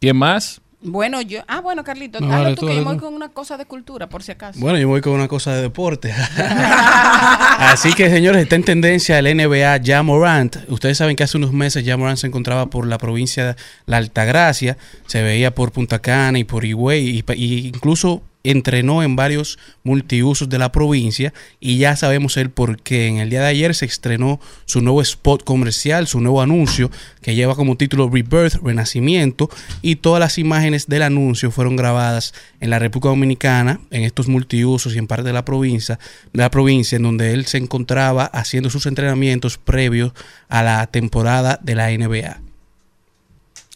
¿Quién más? Bueno, yo. Ah, bueno, Carlito, No, dale tú tú, que yo voy con una cosa de cultura, por si acaso. Bueno, yo voy con una cosa de deporte. (laughs) Así que, señores, está en tendencia el NBA Ja Morant. Ustedes saben que hace unos meses Ja Morant se encontraba por la provincia de La Altagracia, se veía por Punta Cana y por Higüey, y incluso entrenó en varios multiusos de la provincia y ya sabemos el por qué. En el día de ayer se estrenó su nuevo spot comercial, su nuevo anuncio que lleva como título Rebirth, Renacimiento y todas las imágenes del anuncio fueron grabadas en la República Dominicana, en estos multiusos y en parte de la provincia, de la provincia en donde él se encontraba haciendo sus entrenamientos previos a la temporada de la NBA.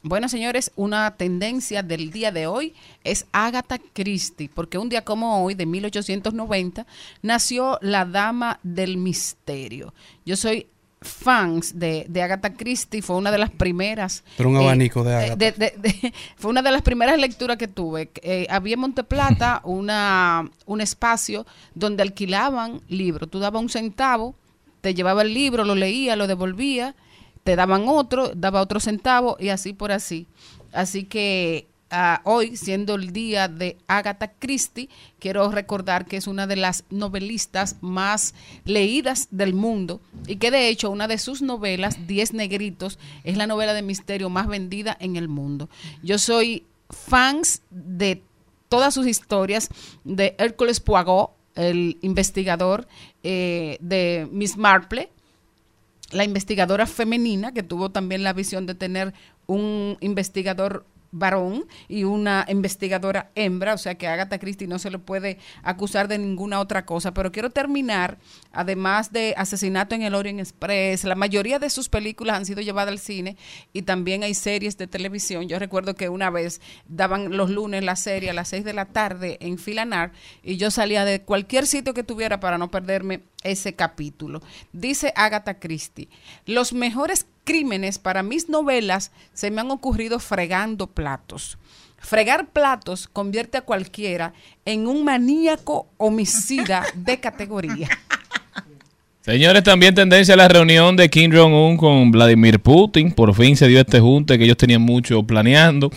Bueno, señores, una tendencia del día de hoy es Agatha Christie, porque un día como hoy, de 1890, nació la Dama del Misterio. Yo soy fans de, de Agatha Christie, fue una de las primeras. Pero un eh, abanico de eh, Agatha. de- de- de- (laughs) fue una de las primeras lecturas que tuve. Eh, había en Monteplata (laughs) una, un espacio donde alquilaban libros. Tú dabas un centavo, te llevaba el libro, lo leía, lo devolvía, te daban otro, daba otro centavo y así por así. Así que ah, hoy, siendo el día de Agatha Christie, quiero recordar que es una de las novelistas más leídas del mundo y que de hecho una de sus novelas, Diez Negritos, es la novela de misterio más vendida en el mundo. Yo soy fans de todas sus historias de Hércules Poirot, el investigador eh, de Miss Marple, la investigadora femenina, que tuvo también la visión de tener un investigador varón y una investigadora hembra, o sea que Agatha Christie no se le puede acusar de ninguna otra cosa, pero quiero terminar, además de Asesinato en el Orient Express, la mayoría de sus películas han sido llevadas al cine y también hay series de televisión. Yo recuerdo que una vez daban los lunes la serie a las 6 de la tarde en Filanar y yo salía de cualquier sitio que tuviera para no perderme ese capítulo. Dice Agatha Christie, los mejores crímenes para mis novelas se me han ocurrido fregando platos. Fregar platos convierte a cualquiera en un maníaco homicida de categoría. Señores, también tendencia a la reunión de Kim Jong-un con Vladimir Putin. Por fin se dio este junte que ellos tenían mucho planeando.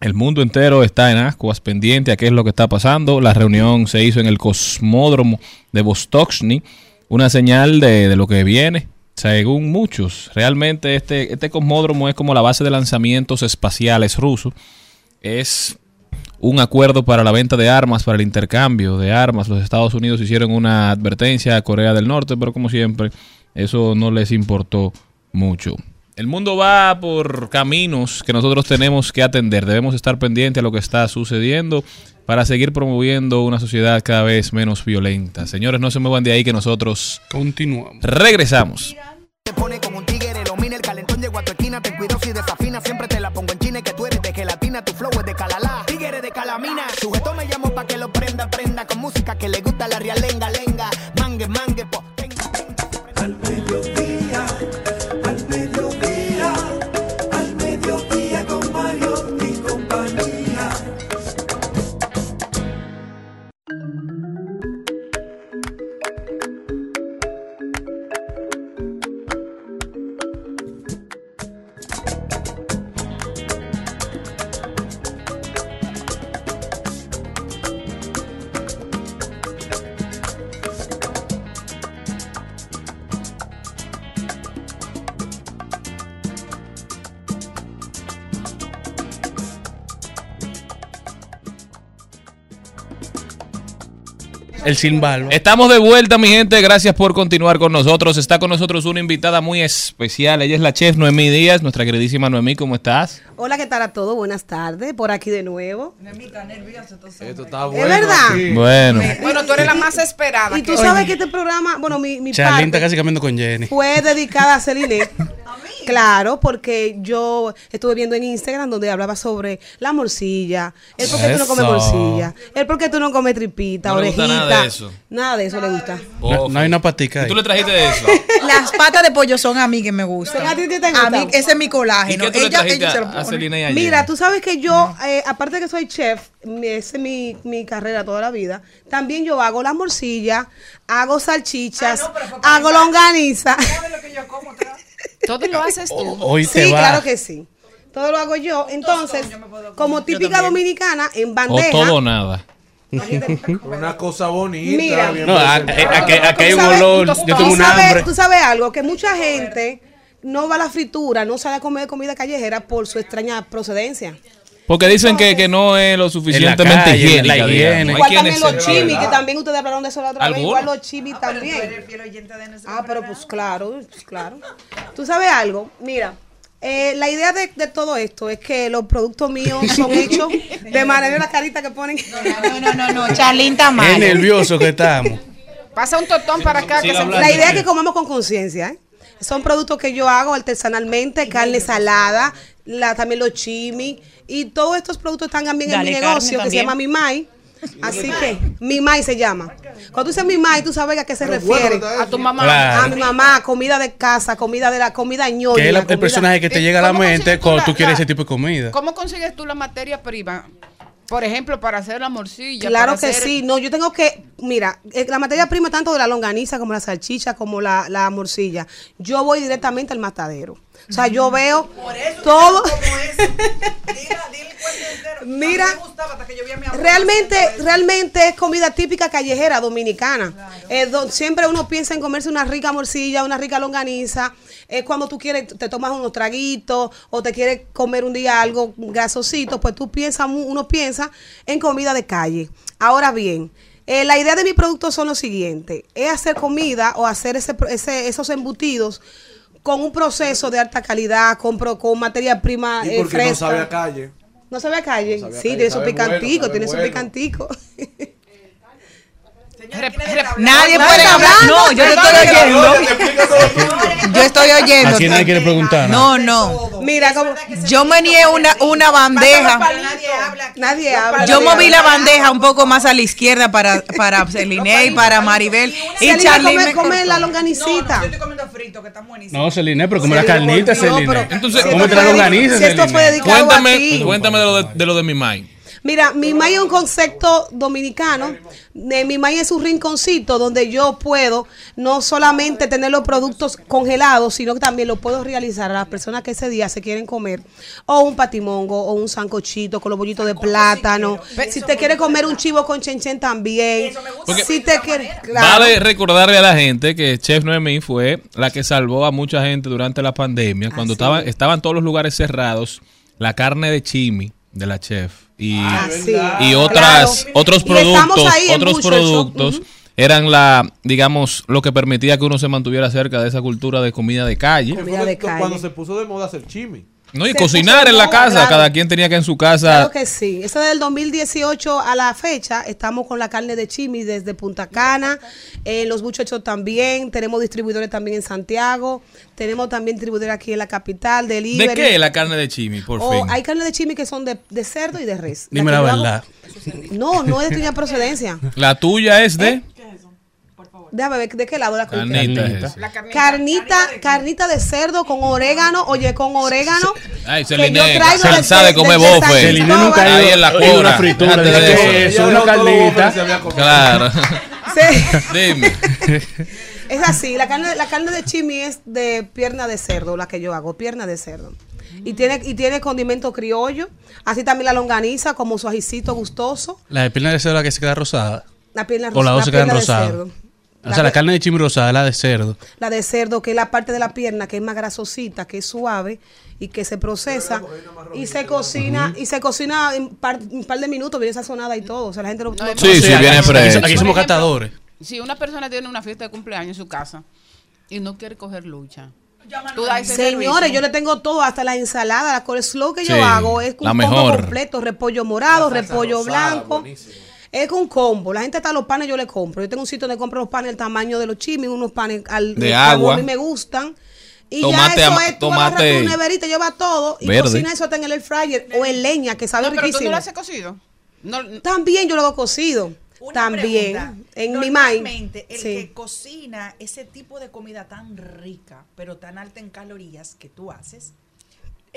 El mundo entero está en ascuas pendiente a qué es lo que está pasando. La reunión se hizo en el cosmódromo de Vostochny, una señal de, de lo que viene según muchos, realmente este, este cosmódromo es como la base de lanzamientos espaciales rusos. Es un acuerdo para la venta de armas, para el intercambio de armas. Los Estados Unidos hicieron una advertencia a Corea del Norte, pero como siempre, eso no les importó mucho. El mundo va por caminos que nosotros tenemos que atender. Debemos estar pendientes a lo que está sucediendo para seguir promoviendo una sociedad cada vez menos violenta. Señores, no se muevan de ahí que nosotros continuamos. Regresamos. Te pone como un tigre, domina el calentón, llego a tu esquina, ten cuidado si desafina, El Silval. Estamos de vuelta, mi gente. Gracias por continuar con nosotros. Está con nosotros una invitada muy especial. Ella es la chef Noemí Díaz, nuestra queridísima Noemí. ¿Cómo estás? Hola, ¿qué tal a todos? Buenas tardes, por aquí de nuevo. Esto está ¿Es verdad? Bueno. Bueno, tú eres la más esperada. Y tú sabes que este programa, bueno, mi, mi Charlene está parte casi cambiando con Jenny. fue dedicada a Celine. (laughs) Claro, porque yo estuve viendo en Instagram donde hablaba sobre la morcilla, el por qué tú no comes morcilla, el por qué tú no comes tripita, No le orejita. gusta nada de eso. Nada de eso le gusta. No, no hay una patica ahí. ¿Tú le trajiste de eso? (laughs) Las patas de pollo son a mí que me gustan. ¿A ti te A gustan? mí, ese es mi colágeno. ¿Y qué tú le Ella- ella se lo a, a pone. Celina y a Mira, tú sabes que yo, eh, aparte de que soy chef, esa es mi, mi carrera toda la vida, también yo hago las morcillas, hago salchichas, hago longaniza. Todo lo haces tú. Hoy sí, te va. claro que sí. Todo lo hago yo. Entonces, como típica dominicana, en O bandeja. todo o nada. Una cosa bonita. Mira. bien No, aquí- hay Tú un sabes- olor. Yo tengo un hambre. Tú sabes algo, que mucha gente no va a la fritura, no sale a comer comida callejera por su extraña procedencia. Porque dicen que, que no es lo suficientemente la higiene. Hay Igual también los chimis, que también ustedes hablaron de eso la otra vez. Igual los chimis también. Ah, pero pues claro, pues, claro. Tú sabes algo, mira, eh, la idea de, de todo esto es que los productos míos son (laughs) hechos de manera la carita que ponen. No, no, no, no. Charlene está Qué mal. nervioso que estamos. Pasa un totón para acá. que se- La idea es que comamos con conciencia, ¿eh? Son productos que yo hago artesanalmente, carne salada, la, también los chimis, y todos estos productos están también Dale, en mi negocio que se llama Mimai. Así que, Mimai se llama. Cuando tú dices Mimai, tú sabes a qué se Pero refiere. bueno, A tu mamá. Claro. A mi mamá, comida de casa, comida de la comida ñoña. Que es la- el personaje que te ¿Y llega a la mente tú cuando la- tú quieres la- ese tipo de comida. ¿Cómo consigues tú la materia prima? Por ejemplo, para hacer la morcilla. Claro para que hacer- sí, no, yo tengo que, mira, eh, la materia prima tanto de la longaniza como la salchicha, como la, la morcilla, yo voy directamente al matadero. O sea, yo veo todo. Mira, realmente, realmente es comida típica callejera dominicana. Eh, do- siempre uno piensa en comerse una rica morcilla, una rica longaniza. Es cuando tú quieres, te tomas unos traguitos o te quieres comer un día algo grasosito, pues tú piensas, uno piensa en comida de calle. Ahora bien, eh, la idea de mi producto son lo siguiente, es hacer comida o hacer ese- esos embutidos con un proceso de alta calidad, con, con materia prima ¿Y eh, por qué no fresca. sabe a calle? No sabe a calle. No sabe a sí, calle, tiene su sabe picantico, tiene su (laughs) Nadie puede hablar. No, yo te estoy oyendo. Yo estoy oyendo. Aquí nadie quiere preguntar. No, no. Mira, como Yo meneé una, una bandeja. nadie habla. Yo moví la bandeja un poco más a la izquierda para, (laughs) para Celine y para Maribel. Y Charlie come, me come cortó. la longanicita. No, Celine, pero como la carnita, No, Celine. pero- la Cuéntame, ti. cuéntame de lo de, de lo de mi mind. Mira, mi maíz es un concepto dominicano. Eh, mi maíz es un rinconcito donde yo puedo no solamente tener los productos congelados, sino que también lo puedo realizar a las personas que ese día se quieren comer o un patimongo o un sancochito con los bollitos de plátano. Si te quieres comer un chivo con chenchen también. Porque- Si te quieres, claro. Vale recordarle a la gente que Chef Noemí fue la que salvó a mucha gente durante la pandemia. Cuando estaban, estaban todos los lugares cerrados, la carne de chimi de la chef y, Ah, sí. y otras, Claro. otros productos, otros productos eran la, digamos, lo que permitía que uno se mantuviera cerca de esa cultura de comida de calle. Cuando se puso de moda hacer chimi. No, y cocinar en la casa, claro. cada quien tenía que en su casa Claro que sí. Eso del 2018 a la fecha, estamos con la carne de chimi desde Punta Cana, en los buchechos también, tenemos distribuidores también en Santiago, tenemos también distribuidores aquí en la capital, delivery. ¿De qué la carne de chimi, por O fin? hay carne de chimi que son de, de cerdo y de res. Dime la hago- verdad. No, no es de tuya procedencia. La tuya es de Déjame ver de qué lado la? Carnita. Carnita, carnita de cerdo con orégano, oye, con orégano. Ay, que Celine, yo traigo se de- sabe de- comer de- de bofe. Celine nunca ha Ahí ido en la en una fritura, de de que eso. eso, una carnita. Claro. Sí. (laughs) Dime. (laughs) Es así, la carne, la carne de chimi es de pierna de cerdo, la que yo hago, pierna de cerdo. Y tiene, y tiene condimento criollo, así también la longaniza como su ajicito gustoso, La de pierna de cerdo la que se queda rosada. la pierna, dos la se quedan pierna de rosadas. cerdo. O sea, la carne de chimi rosada, la de cerdo. La de cerdo, que es la parte de la pierna que es más grasosita, que es suave y que se procesa y se cocina y se cocina en par, un par de minutos, viene sazonada y todo. O sea, la gente no, no- Sí, sí, viene Aquí, fresco. aquí somos catadores. Si una persona tiene una fiesta de cumpleaños en su casa y no quiere coger lucha, tú das ese Señores, servicio. yo le tengo todo, hasta la ensalada, la coleslaw que Sí, yo hago es un combo completo, repollo morado, repollo rosada, blanco. Es un combo. La gente está los panes, yo le compro. Yo tengo un sitio donde compro los panes el tamaño de los chimis, unos panes al, De como agua. a mí me gustan. Y Tomate ya eso es, tú agarras tomate tu neverita, lleva todo y verde. cocina eso hasta en el air fryer o en leña, que sabe No, pero tú no riquísimo. lo haces cocido. No, También yo lo hago cocido. Una También. pregunta. En mi mind. Normalmente, el Sí. que cocina ese tipo de comida tan rica, pero tan alta en calorías que tú haces,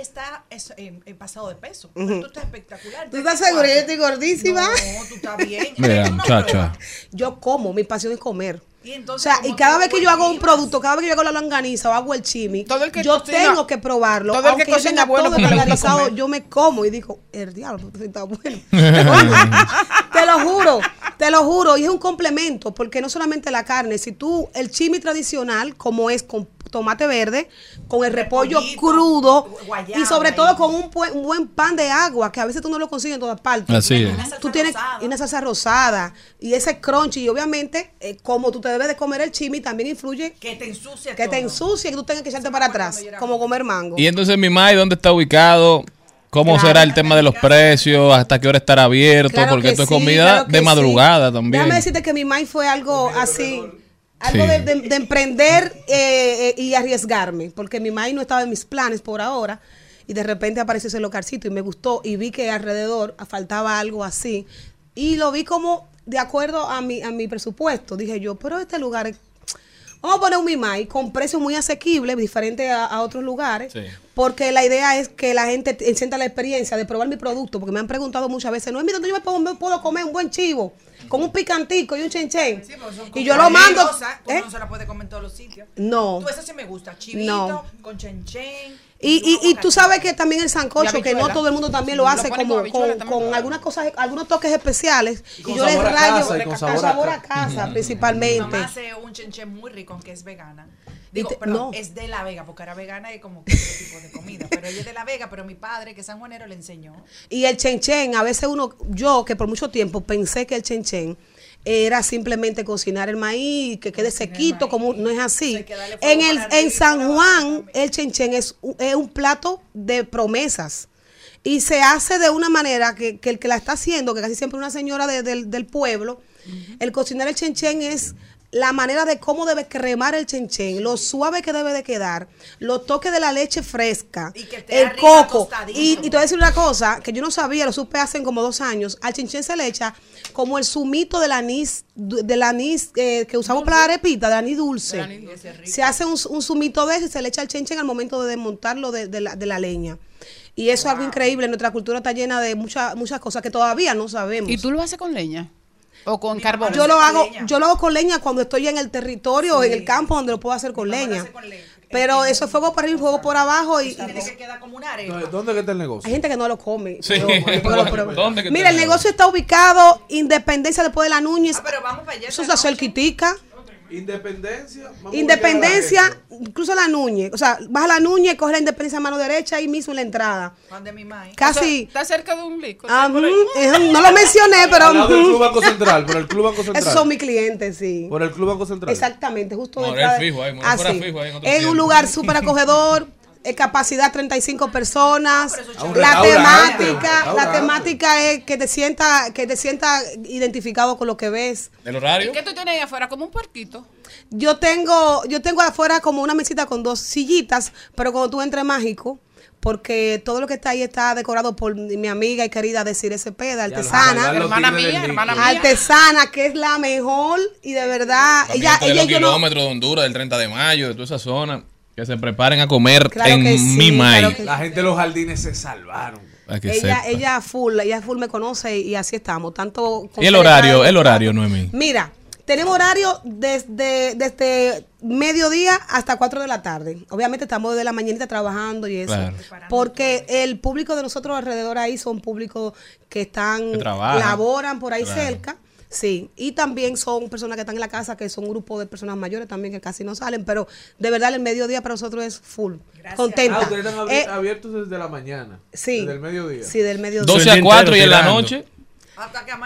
está es- en, en pasado de peso. Ujú. Tú estás espectacular. ¿Tú estás segura? Yo estoy gordísima. No, tú estás bien. Mira, muchacha. Yo como, mi pasión es comer. Y O sea, y ¿cómo cada vez que yo hago un producto, cada vez que yo hago la longaniza o hago el chimi, Todo el que yo cocina- tengo que probarlo. todo el que yo cocina tenga bueno todo (laughs) comer. yo me como y digo, el diablo, está bueno. (laughs) te lo juro, te lo juro. Y es un complemento, porque no solamente la carne, si tú, el chimi tradicional, como es con tomate verde, con el repollo Repollito, crudo guayaba y sobre todo con un, buen- un buen pan de agua, que a veces tú no lo consigues en todas partes. Así es. Tú tienes y una salsa rosada y ese crunchy y obviamente eh, como tú te debes de comer el chimi también influye que te ensucia que te todo. ensucie que tú tengas que echarte para atrás como comer mango. Y entonces mi Mai, ¿dónde está ubicado? ¿Cómo Claro. será el tema de los precios? ¿Hasta qué hora estará abierto? Claro Porque que esto es sí, comida claro que de sí. madrugada también. Déjame decirte que mi mind fue algo así, algo Sí. de, de- de emprender eh, eh, y arriesgarme, porque mi mind no estaba en mis planes por ahora. Y de repente apareció ese localcito y me gustó y vi que alrededor faltaba algo así. Y lo vi como de acuerdo a mi, a mi presupuesto. Dije yo, pero este lugar Vamos a poner un Mimai con precios muy asequibles, diferente a, a otros lugares. Sí. Porque la idea es que la gente te- sienta la experiencia de probar mi producto, porque me han preguntado muchas veces, no es mira, ¿dónde yo me puedo, me puedo comer un buen chivo con un picantico y un chenchen. y yo lo mando. Tú ¿eh? no se la puedes comer en todos los sitios. No. Tú esa sí me gusta. Chivito, No. con chenchen. Y, y, y tú sabes que también el sancocho, que no todo el mundo también lo hace como con con, algunas cosas, algunos toques especiales. Y, yo les rayo casa con sabor a a casa, principalmente. Mi mamá hace un chenchen muy rico, aunque es vegana. Digo, te- perdón, no. es de La Vega, porque era vegana y como que otro tipo de comida. Pero ella es de La Vega, pero mi padre, que es sanjuanero, le enseñó. Y el chenchen, a veces uno, yo que por mucho tiempo pensé que el chenchen era simplemente cocinar el maíz, que quede sequito, como no es así. En el en San Juan, el chenchen es, un- es un plato de promesas. Y se hace de una manera que, que el que la está haciendo, que casi siempre es una señora de- del, del pueblo, el cocinar el chenchen es la manera de cómo debe cremar el chenchen, lo suave que debe de quedar, los toques de la leche fresca, esté el coco. Y, y te voy a decir una cosa que yo no sabía, lo supe hace como dos años. Al chenchen se le echa como el zumito del anís, del anís eh, que usamos para la arepita, del anís dulce. Se hace un, un zumito de ese y se le echa al chenchen al momento de desmontarlo de, de la, de la leña. Y eso es algo increíble. Nuestra cultura está llena de muchas muchas cosas que todavía no sabemos. ¿Y tú lo haces con leña? ¿O con carbón? Yo lo hago, yo lo hago con leña cuando estoy en el territorio o en el campo donde lo puedo hacer con leña. Pero eso es fuego para arriba y fuego por abajo y, Entonces, ¿Dónde que está el negocio? hay gente que no lo come. Sí. Pero- pero- (laughs) pero- ¿Dónde que Mira, el negocio está ubicado Independencia después de la Núñez. Ah, pero vamos para allá. Eso está cerquitica. Independencia. vamos a Independencia, incluso la Núñez. O sea, vas a la Núñez, coge la Independencia a mano derecha y mismo en la entrada. Donde mi mai. Casi. Está cerca de un lico. Ah, eh, no lo mencioné, pero. Al lado del ujú. Club Banco Central, por el Club Banco Central. Esos son mis clientes, sí. Por el Club Banco Central. Exactamente, justo Morir detrás de- fijo ahí, morir Ah, fuera sí. fijo ahí en otro Es un lugar súper acogedor, eh, capacidad 35 personas. Ah, La un temática, la temática es que te sienta, que te sienta identificado con lo que ves. ¿El ¿Y horario? qué tú tienes ahí afuera? Como un puerquito. Yo tengo, yo tengo afuera como una mesita con dos sillitas, pero cuando tú entres mágico, porque todo lo que está ahí está decorado por mi amiga y querida Desiree Cepeda, artesana. Hermana mía, hermana mía. Artesana, que es la mejor y de verdad, ella, Ella, de ella los y yo no, kilómetros de Honduras, del 30 de mayo, de toda esa zona. Que se preparen a comer Claro en que sí, mi claro La gente de los jardines se salvaron. Que ella, sepa. ella full, ella full me conoce y así estamos. Tanto Y el horario, el horario, Noemí. Mira, tenemos horario desde, desde mediodía hasta 4 de la tarde. Obviamente estamos desde la mañanita trabajando y eso. Claro. Porque el público de nosotros alrededor ahí son públicos que están, Que trabajan. laboran por ahí Claro. cerca. Sí, y también son personas que están en la casa, que son un grupo de personas mayores también que casi no salen, pero de verdad el mediodía para nosotros es full. Contenta. Ah, ustedes están Eh, abiertos desde la mañana. Sí. Desde el mediodía. Sí, del mediodía. 12 a 4 y en la noche.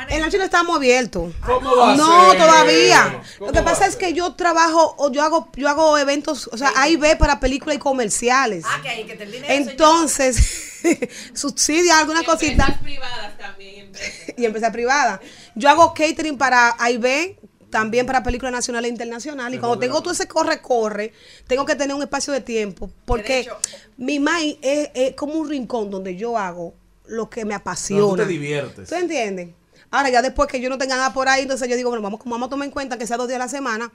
En la noche no estamos abiertos. ¿Cómo va a no, ser? todavía. ¿Cómo Lo que pasa es que yo trabajo o yo hago yo hago eventos, o sea, A y B para películas y comerciales. Ah, que hay que te el dinero. Entonces, (laughs) subsidia alguna cosita. (laughs) y empresa privada. Yo hago catering para A y B, también para películas nacionales e internacionales. Y cuando tengo todo ese corre-corre, tengo que tener un espacio de tiempo. Porque mi mind es, es como un rincón donde yo hago lo que me apasiona. Tú te diviertes. ¿Tú entiendes? Ahora, ya después que yo no tenga nada por ahí, entonces yo digo, bueno, vamos, vamos a tomar en cuenta que sea dos días a la semana,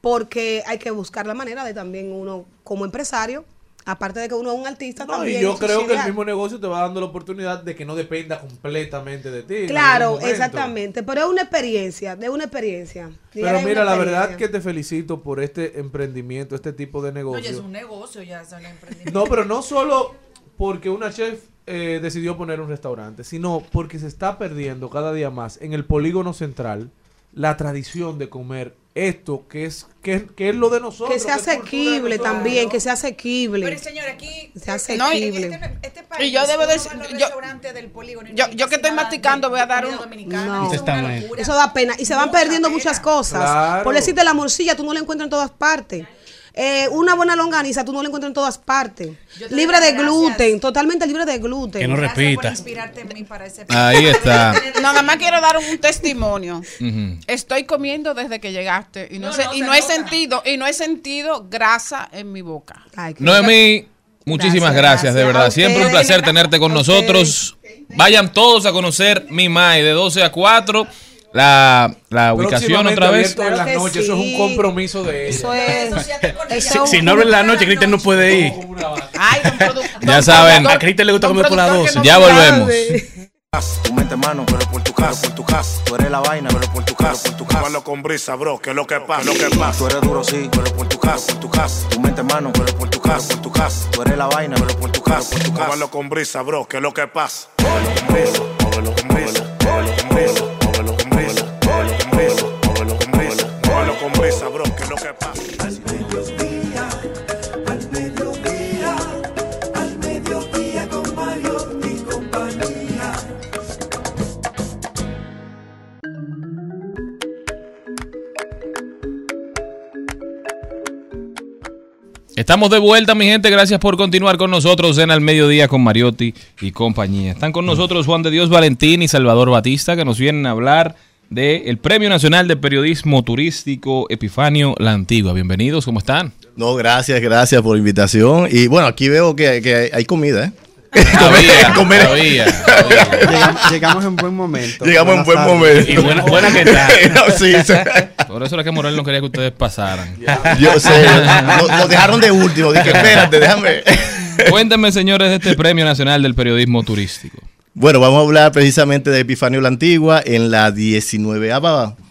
porque hay que buscar la manera de también uno, como empresario, aparte de que uno es un artista, No, también. y yo creo que el mismo negocio te va dando la oportunidad de que no dependa completamente de ti. Claro, exactamente, pero es una experiencia, es una experiencia. Pero mira, la verdad que te felicito por este emprendimiento, este tipo de No, ya es negocio. un negocio, ya es un emprendimiento. No, pero no solo porque una chef eh, decidió poner un restaurante, sino porque se está perdiendo cada día más en el polígono central la tradición de comer esto que es que, que es lo de nosotros. Que sea asequible nosotros. también, que sea asequible. Pero señor, aquí sea No, y- asequible. este país, Y yo debo decir- yo- del polígono no Yo, que estoy masticando voy a dar un... No. Eso da pena. Y se van perdiendo muchas cosas. Claro. Por decirte la morcilla, tú no la encuentras en todas partes. Eh, una buena longaniza, tú no la encuentras en todas partes. Libre de gluten, gracias. totalmente libre de gluten. Que no Gracias por repita. inspirarte en mí para ese Ahí está. No, (laughs) nada más quiero dar un testimonio. Estoy comiendo desde que llegaste y no, No, sé, no, y se no he sentido y no he sentido grasa en mi boca. Ay, Noemí, muchísimas Gracias, gracias, de verdad. Siempre un placer tenerte con nosotros. Vayan todos a conocer Mi May de 12 a 4. La, la ubicación otra vez. en las noches, eso es sí. un compromiso de ella. Eso es. Si, si no abre en la noche, Cristian no puede ir. Ay, don Ya saben. A Cristian le gusta comer por las productor que 12. no Ya volvemos. Tú mete mano, pero por tu casa, por tu casa. Tú eres la vaina, pero por tu casa, por tu casa. Malo con brisa, bro, que lo que pasa, lo que pasa. Tú eres duro, sí, pero por tu casa, por tu casa. Tú mete mano, pero por tu casa, por tu casa. Tú eres la vaina, pero por tu casa, por tu casa. Malo con brisa, bro, que lo que pasa. Móvelo con brisa, Estamos de vuelta, mi gente. Gracias por continuar con nosotros en Al Mediodía con Mariotti y compañía. Están con nosotros Juan de Dios Valentín y Salvador Batista, que nos vienen a hablar del Premio Nacional de Periodismo Turístico Epifanio La Antigua. Bienvenidos, ¿cómo están? No, gracias, gracias por la invitación. Y bueno, aquí veo que, que hay- hay comida, ¿eh? Todavía, (laughs) Comer- todavía, Llegamos, llegamos en buen momento. Llegamos en buen momento. Y buena, buena que tal. (laughs) No, sí, (laughs) sí. Por eso era que Morel no quería que ustedes pasaran. Yo sé, lo, lo dejaron de último. Dije, espérate, déjame. Cuéntenme, señores, de este Premio Nacional del Periodismo Turístico. Bueno, vamos a hablar precisamente de Epifanio la Antigua en la 19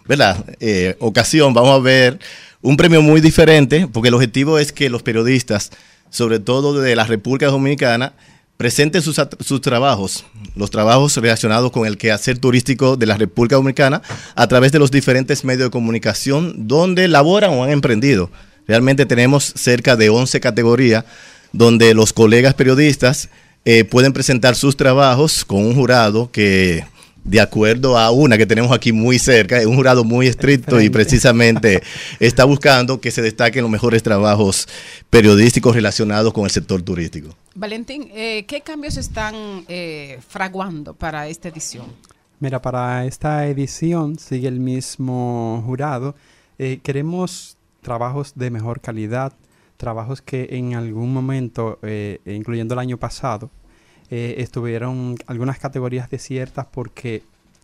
¿verdad? Eh, ocasión. Vamos a ver un premio muy diferente, porque el objetivo es que los periodistas, sobre todo de la República Dominicana, presenten sus, trabajos, los trabajos relacionados con el quehacer turístico de la República Dominicana a través de los diferentes medios de comunicación donde laboran o han emprendido. Realmente tenemos cerca de 11 categorías donde los colegas periodistas eh, pueden presentar sus trabajos con un jurado que, de acuerdo a una que tenemos aquí muy cerca, es un jurado muy estricto y precisamente (laughs) está buscando que se destaquen los mejores trabajos periodísticos relacionados con el sector turístico. Valentín, eh, ¿qué cambios están eh, fraguando para esta edición? Mira, para esta edición sigue el mismo jurado. Eh, queremos trabajos de mejor calidad, trabajos que en algún momento, eh, incluyendo el año pasado, eh, estuvieron algunas categorías desiertas porque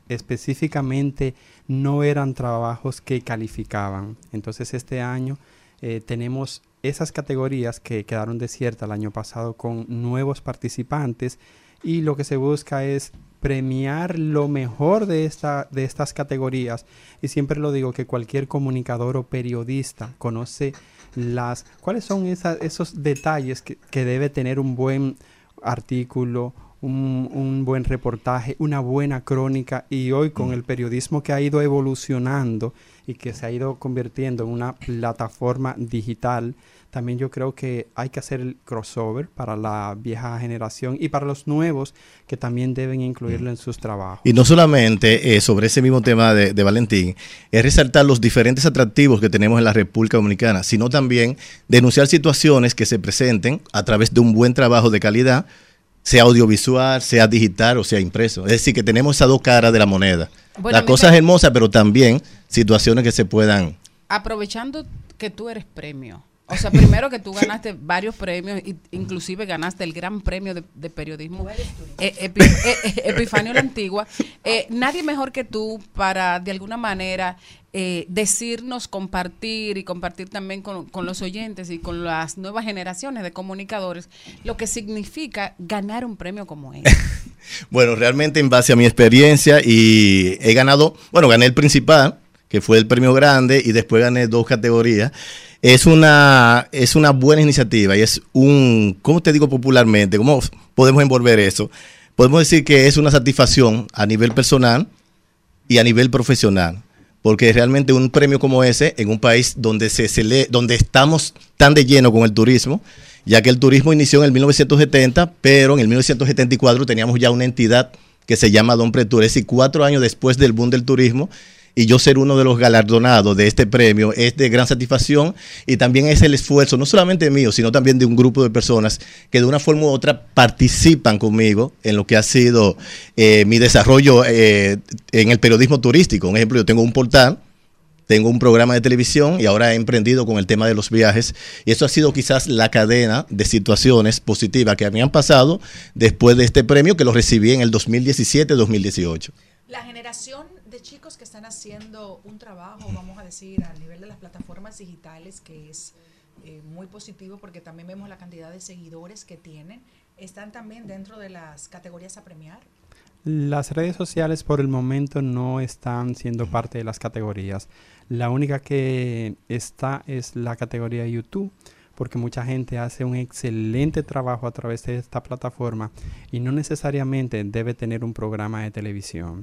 específicamente no eran trabajos que calificaban. Entonces este año eh, tenemos esas categorías que quedaron desiertas el año pasado con nuevos participantes y lo que se busca es premiar lo mejor de, esta, de estas categorías y siempre lo digo que cualquier comunicador o periodista conoce las cuáles son esos detalles que, que debe tener un buen artículo, un, un buen reportaje, una buena crónica y hoy con el periodismo que ha ido evolucionando y que se ha ido convirtiendo en una plataforma digital, también yo creo que hay que hacer el crossover para la vieja generación y para los nuevos que también deben incluirlo en sus trabajos. Y no solamente eh, sobre ese mismo tema de, de Valentín, es resaltar los diferentes atractivos que tenemos en la República Dominicana, sino también denunciar situaciones que se presenten a través de un buen trabajo de calidad, sea audiovisual, sea digital o sea impreso. Es decir, que tenemos esas dos caras de la moneda. Bueno, la cosa es hermosa, pero también situaciones que se puedan... Aprovechando que tú eres premio. O sea, primero que tú ganaste varios premios, y inclusive ganaste el gran premio de, de periodismo eh, Epi- eh, eh, Epifanio la Antigua. (laughs) Eh, nadie mejor que tú para, de alguna manera, eh, decirnos, compartir y compartir también con, con los oyentes y con las nuevas generaciones de comunicadores lo que significa ganar un premio como este. (laughs) Bueno, realmente en base a mi experiencia y he ganado, bueno, gané el principal, que fue el premio grande, y después gané dos categorías. Es una, es una buena iniciativa y es un, ¿cómo te digo popularmente? ¿Cómo podemos envolver eso? Podemos decir que es una satisfacción a nivel personal y a nivel profesional. Porque realmente un premio como ese, en un país donde, se cele- donde estamos tan de lleno con el turismo, ya que el turismo inició en el 1970, pero en el 1974 teníamos ya una entidad que se llama Don Pretur, decir, cuatro años después del boom del turismo, y yo ser uno de los galardonados de este premio es de gran satisfacción y también es el esfuerzo, no solamente mío, sino también de un grupo de personas que de una forma u otra participan conmigo en lo que ha sido eh, mi desarrollo eh, en el periodismo turístico. Un ejemplo, yo tengo un portal tengo un programa de televisión y ahora he emprendido con el tema de los viajes. Y eso ha sido quizás la cadena de situaciones positivas que me han pasado después de este premio que lo recibí en el 2017-2018. La generación chicos que están haciendo un trabajo, vamos a decir, a nivel de las plataformas digitales, que es eh, muy positivo porque también vemos la cantidad de seguidores que tienen, están también dentro de las categorías a premiar. Las redes sociales por el momento no están siendo parte de las categorías. La única que está es la categoría YouTube, porque mucha gente hace un excelente trabajo a través de esta plataforma y no necesariamente debe tener un programa de televisión.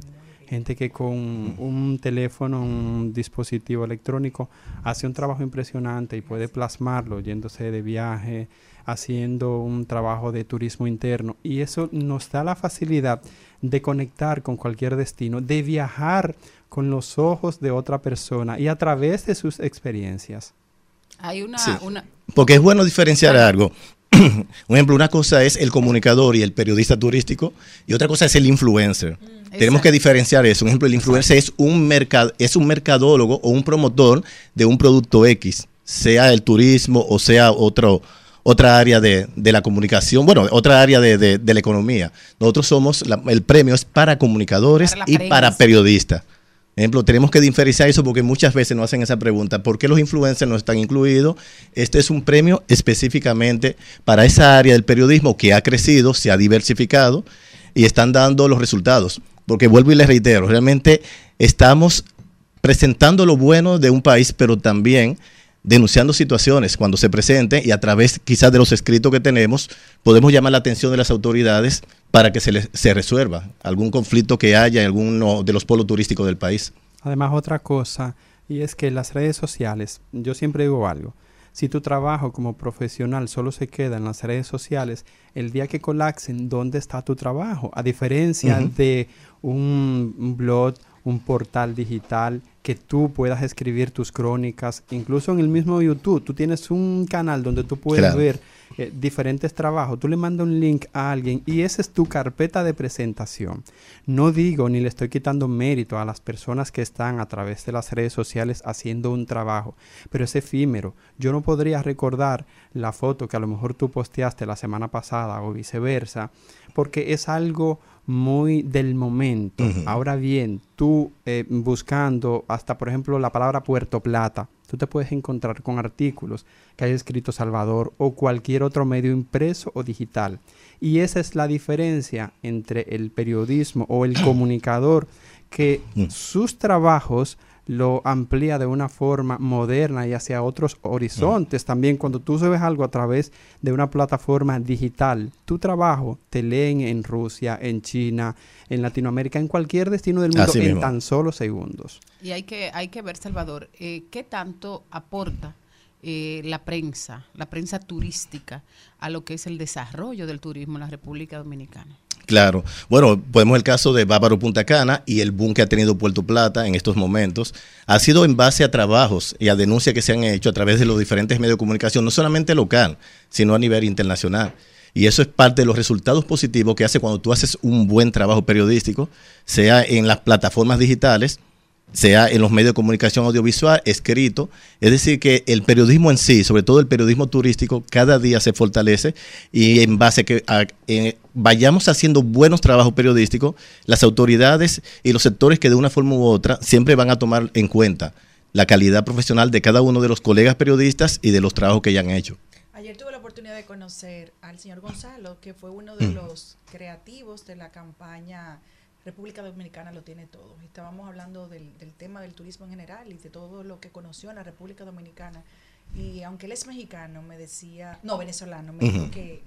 Gente que con un teléfono, un dispositivo electrónico, hace un trabajo impresionante y puede plasmarlo yéndose de viaje, haciendo un trabajo de turismo interno. Y eso nos da la facilidad de conectar con cualquier destino, de viajar con los ojos de otra persona y a través de sus experiencias. Hay una, Sí. una Porque es bueno diferenciar algo. (clears throat) Un ejemplo, una cosa es el comunicador y el periodista turístico y otra cosa es el influencer. Tenemos que diferenciar eso. Un ejemplo, el influencer es un, mercad es un mercadólogo o un promotor de un producto X, sea el turismo o sea otro, otra área de, de la comunicación, bueno, otra área de, de- de la economía. Nosotros somos, la- el premio es para comunicadores Para y prensa. para periodistas. Ejemplo, tenemos que diferenciar eso porque muchas veces nos hacen esa pregunta, ¿por qué los influencers no están incluidos? Este es un premio específicamente para esa área del periodismo que ha crecido, se ha diversificado y están dando los resultados. Porque vuelvo y les reitero, realmente estamos presentando lo bueno de un país, pero también denunciando situaciones cuando se presenten y a través quizás de los escritos que tenemos podemos llamar la atención de las autoridades para que se, les- se resuelva algún conflicto que haya en alguno de los polos turísticos del país. Además, otra cosa, y es que las redes sociales, yo siempre digo algo, si tu trabajo como profesional solo se queda en las redes sociales, el día que colapsen, ¿dónde está tu trabajo? A diferencia de un blog, un portal digital, que tú puedas escribir tus crónicas, incluso en el mismo YouTube, tú tienes un canal donde tú puedes Claro. ver eh, diferentes trabajos, tú le mandas un link a alguien y esa es tu carpeta de presentación. No digo ni le estoy quitando mérito a las personas que están a través de las redes sociales haciendo un trabajo, pero es efímero. Yo no podría recordar la foto que a lo mejor tú posteaste la semana pasada o viceversa, porque es algo muy del momento. Ahora bien, tú eh, buscando hasta, por ejemplo, la palabra Puerto Plata, tú te puedes encontrar con artículos que haya escrito Salvador o cualquier otro medio impreso o digital. Y esa es la diferencia entre el periodismo o el (clears throat) comunicador que sus trabajos lo amplía de una forma moderna y hacia otros horizontes. También cuando tú subes algo a través de una plataforma digital, tu trabajo te leen en Rusia, en China, en Latinoamérica, en cualquier destino del mundo Así en mismo. tan solo segundos. Y hay que, hay que ver, Salvador, eh, qué tanto aporta eh, la prensa, la prensa turística, a lo que es el desarrollo del turismo en la República Dominicana. Claro. Bueno, podemos el caso de Bávaro Punta Cana y el boom que ha tenido Puerto Plata en estos momentos. Ha sido en base a trabajos y a denuncias que se han hecho a través de los diferentes medios de comunicación, no solamente local, sino a nivel internacional. Y eso es parte de los resultados positivos que hace cuando tú haces un buen trabajo periodístico, sea en las plataformas digitales, sea en los medios de comunicación audiovisual, escrito. Es decir, que el periodismo en sí, sobre todo el periodismo turístico, cada día se fortalece y en base a que a- vayamos haciendo buenos trabajos periodísticos, las autoridades y los sectores que de una forma u otra siempre van a tomar en cuenta la calidad profesional de cada uno de los colegas periodistas y de los trabajos que ya han hecho. Ayer tuve la oportunidad de conocer al señor Gonzalo, que fue uno de Mm. los creativos de la campaña República Dominicana lo tiene todo. Estábamos hablando del, del tema del turismo en general y de todo lo que conoció en la República Dominicana. Y aunque él es mexicano, me decía, no, venezolano, me dijo que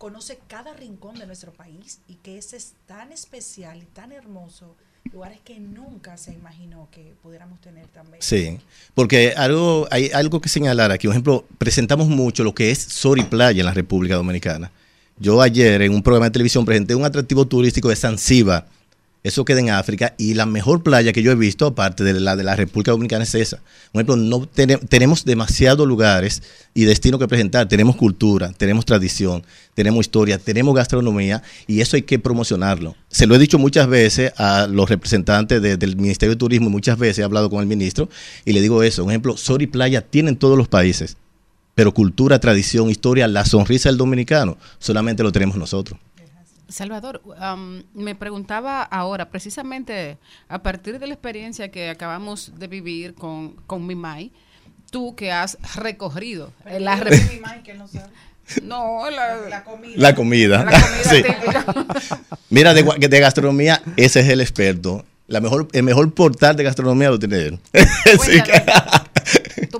conoce cada rincón de nuestro país y que ese es tan especial y tan hermoso, lugares que nunca se imaginó que pudiéramos tener también. Sí, porque algo, hay algo que señalar aquí. Por ejemplo, presentamos mucho lo que es Sol y Playa en la República Dominicana. Yo ayer en un programa de televisión presenté un atractivo turístico de Zanzíbar. Eso queda en África y la mejor playa que yo he visto, aparte de la de la República Dominicana, es esa. Por ejemplo, no tene- tenemos demasiados lugares y destinos que presentar. Tenemos cultura, tenemos tradición, tenemos historia, tenemos gastronomía y eso hay que promocionarlo. Se lo he dicho muchas veces a los representantes de- del Ministerio de Turismo y muchas veces he hablado con el ministro y le digo eso. Por ejemplo, Sol y Playa tienen todos los países, pero cultura, tradición, historia, la sonrisa del dominicano, solamente lo tenemos nosotros. Salvador, am, me preguntaba ahora, precisamente a partir de la experiencia que acabamos de vivir con, con mi Mai, tú que has recorrido Pero la que no sabe. (laughs) No, la, la comida. La comida. La comida Sí. (laughs) Mira, de, gua- de gastronomía, ese es el experto. La mejor, el mejor portal de gastronomía lo tiene él. (laughs) Así que-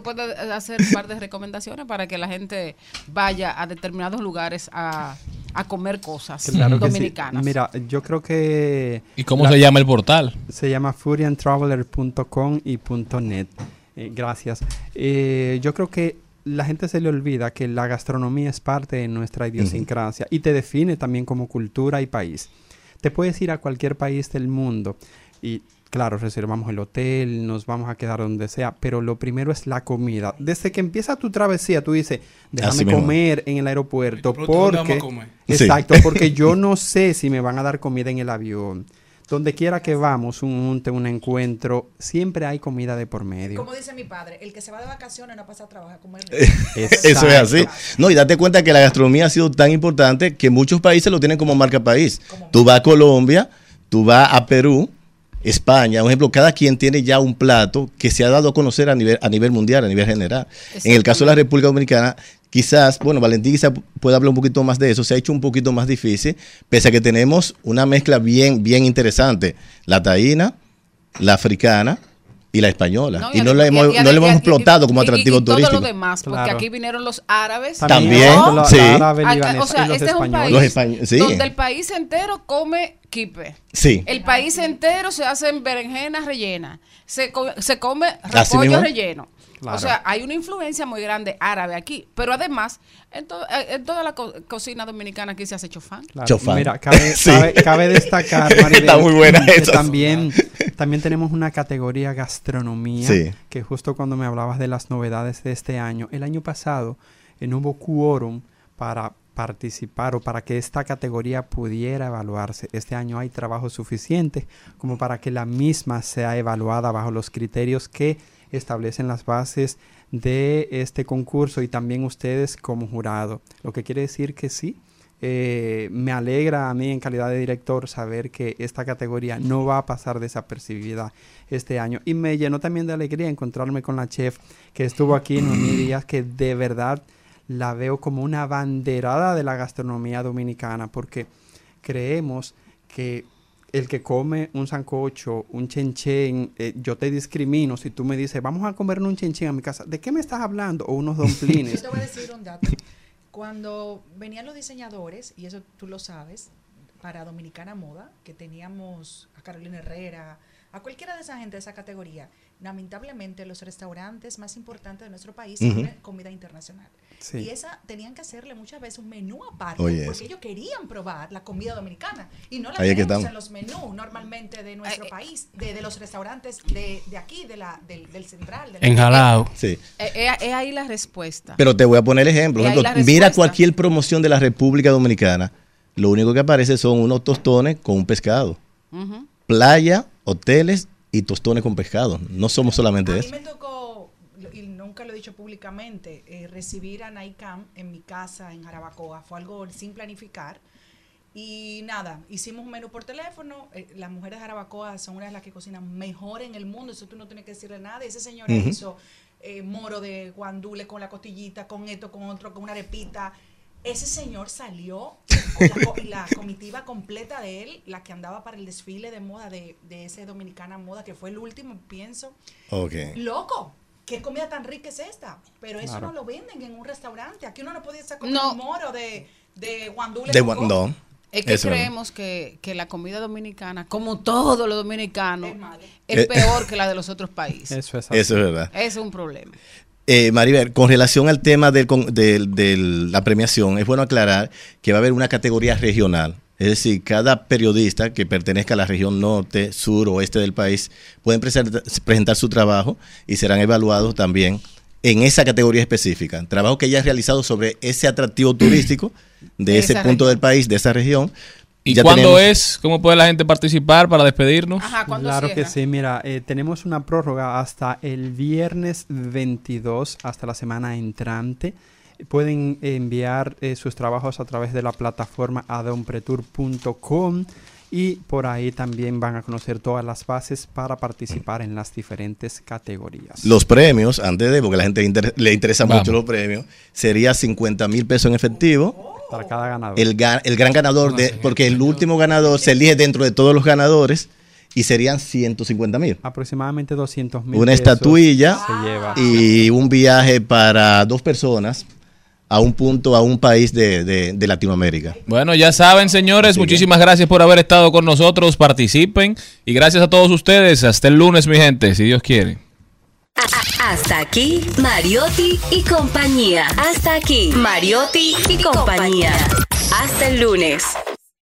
Tú puedes hacer un par de recomendaciones para que la gente vaya a determinados lugares a, a comer cosas Claro que sí. dominicanas. Mira, yo creo que... ¿Y cómo se llama el portal? Se llama foodiantraveler.com y .net. Eh, gracias. Eh, yo creo que la gente se le olvida que la gastronomía es parte de nuestra idiosincrasia y te define también como cultura y país. Te puedes ir a cualquier país del mundo y claro, reservamos el hotel, nos vamos a quedar donde sea, pero lo primero es la comida. Desde que empieza tu travesía, tú dices, déjame Así mismo. comer en el aeropuerto, Pero, ¿dónde vamos porque... comer? Exacto, Sí. (laughs) porque yo no sé si me van a dar comida en el avión. Donde quiera que vamos, un junte, un encuentro, siempre hay comida de por medio. Como dice mi padre, el que se va de vacaciones no pasa a trabajar a comer. (laughs) Eso es así. No, y date cuenta que la gastronomía ha sido tan importante que muchos países lo tienen como marca país. Tú vas a Colombia, tú vas a Perú, España, un ejemplo, cada quien tiene ya un plato que se ha dado a conocer a nivel, a nivel mundial, a nivel general. En el caso de la República Dominicana, quizás, bueno, Valentín quizás puede hablar un poquito más de eso, se ha hecho un poquito más difícil, pese a que tenemos una mezcla bien, bien interesante. La taína, la africana y la española. No, y no la hemos, y- y- no y- hemos y- explotado como y- y- atractivo y todo turístico. lo demás, porque Claro. aquí vinieron los árabes. También, ¿no? la- sí. Acá- o sea, y los este es un españoles. país Los españ- sí. donde el país entero come kipe. Sí. El país entero se hacen berenjenas rellenas. Se, co- se come repollo relleno. Claro. O sea, hay una influencia muy grande árabe aquí. Pero además, en, to- eh, en toda la co- cocina dominicana aquí se hace chofán. Claro. Chofán. Mira, cabe, (laughs) Sí. cabe- cabe destacar, (laughs) Maribel, Está muy buena que esa. También, también tenemos una categoría gastronomía, Sí. que justo cuando me hablabas de las novedades de este año, el año pasado eh, no hubo quórum para participar o para que esta categoría pudiera evaluarse. Este año hay trabajo suficiente como para que la misma sea evaluada bajo los criterios que establecen las bases de este concurso y también ustedes como jurado. Lo que quiere decir que sí, eh, me alegra a mí en calidad de director saber que esta categoría no va a pasar desapercibida este año. Y me llenó también de alegría encontrarme con la chef que estuvo aquí en Díaz, que de verdad la veo como una banderada de la gastronomía dominicana, porque creemos que el que come un sancocho, un chenchen, eh, yo te discrimino si tú me dices, vamos a comer un chenchen a mi casa. ¿De qué me estás hablando? O unos (laughs) Yo domplines. te voy a decir un dato. Cuando venían los diseñadores, y eso tú lo sabes, para Dominicana Moda, que teníamos a Carolina Herrera, a cualquiera de esa gente de esa categoría, lamentablemente los restaurantes más importantes de nuestro país Ujú. tienen comida internacional. Sí. Y esa tenían que hacerle muchas veces un menú aparte, Oye, porque eso. ellos querían probar la comida dominicana. Y no la Ahí tenemos estamos. en los menús normalmente de nuestro país, de, de los restaurantes de, de aquí, de la, del, del central. de. Sí. Eh, eh, Es ahí la respuesta. Pero te voy a poner ejemplo. Y ahí Por ejemplo, mira cualquier promoción de la República Dominicana. Lo único que aparece son unos tostones con un pescado. Playa, hoteles y tostones con pescado. No somos solamente A mí eso. me tocó, lo- y nunca lo he dicho públicamente, eh, recibir a Naicam en mi casa en Jarabacoa. Fue algo sin planificar. Y nada, hicimos un menú por teléfono. eh, las mujeres de Jarabacoa son una de las que cocinan mejor en el mundo. Eso tú no tienes que decirle nada. Ese señor Ujú. hizo eh, moro de guandule con la costillita, con esto, con otro, con una arepita. Ese señor salió la, la comitiva completa de él, la que andaba para el desfile de moda de, de ese Dominicana Moda, que fue el último, pienso. Ok. Loco, ¿qué comida tan rica es esta? Pero eso Claro. no lo venden en un restaurante. Aquí uno no podía sacar No. un moro de, de guandule. De. Es que Eso creemos que, que la comida dominicana, como todo lo dominicano, es Eh, peor que la de los otros países. Eso es Eso es verdad. Es un problema. Eh, Maribel, con relación al tema del con- del- de la premiación, es bueno aclarar que va a haber una categoría regional. Es decir, cada periodista que pertenezca a la región norte, sur, oeste del país pueden present- presentar su trabajo y serán evaluados también en esa categoría específica. Trabajo que haya realizado sobre ese atractivo turístico de De ese punto región. del país, de esa región. ¿Y Ya cuándo tenemos- es? ¿Cómo puede la gente participar para despedirnos? Claro que sí, mira, eh, tenemos una prórroga hasta el viernes 22, hasta la semana entrante. Pueden enviar eh, sus trabajos a través de la plataforma adonpretour.com y por ahí también van a conocer todas las bases para participar en las diferentes categorías. Los premios, antes de, porque a la gente inter- le interesa Vamos. mucho los premios, sería 50 mil pesos en efectivo. Para cada ganador. El, ga- el gran ganador, de, porque el último ganador se elige dentro de todos los ganadores y serían 150 mil. Aproximadamente 200 mil. Una estatuilla se lleva. y un viaje para dos personas a un punto, a un país de, de- de Latinoamérica. Bueno, ya saben, señores, muchísimas gracias por haber estado con nosotros. Participen y gracias a todos ustedes. Hasta el lunes, mi gente, si Dios quiere. Hasta aquí, Mariotti y compañía. Hasta aquí, Mariotti y compañía. Hasta el lunes.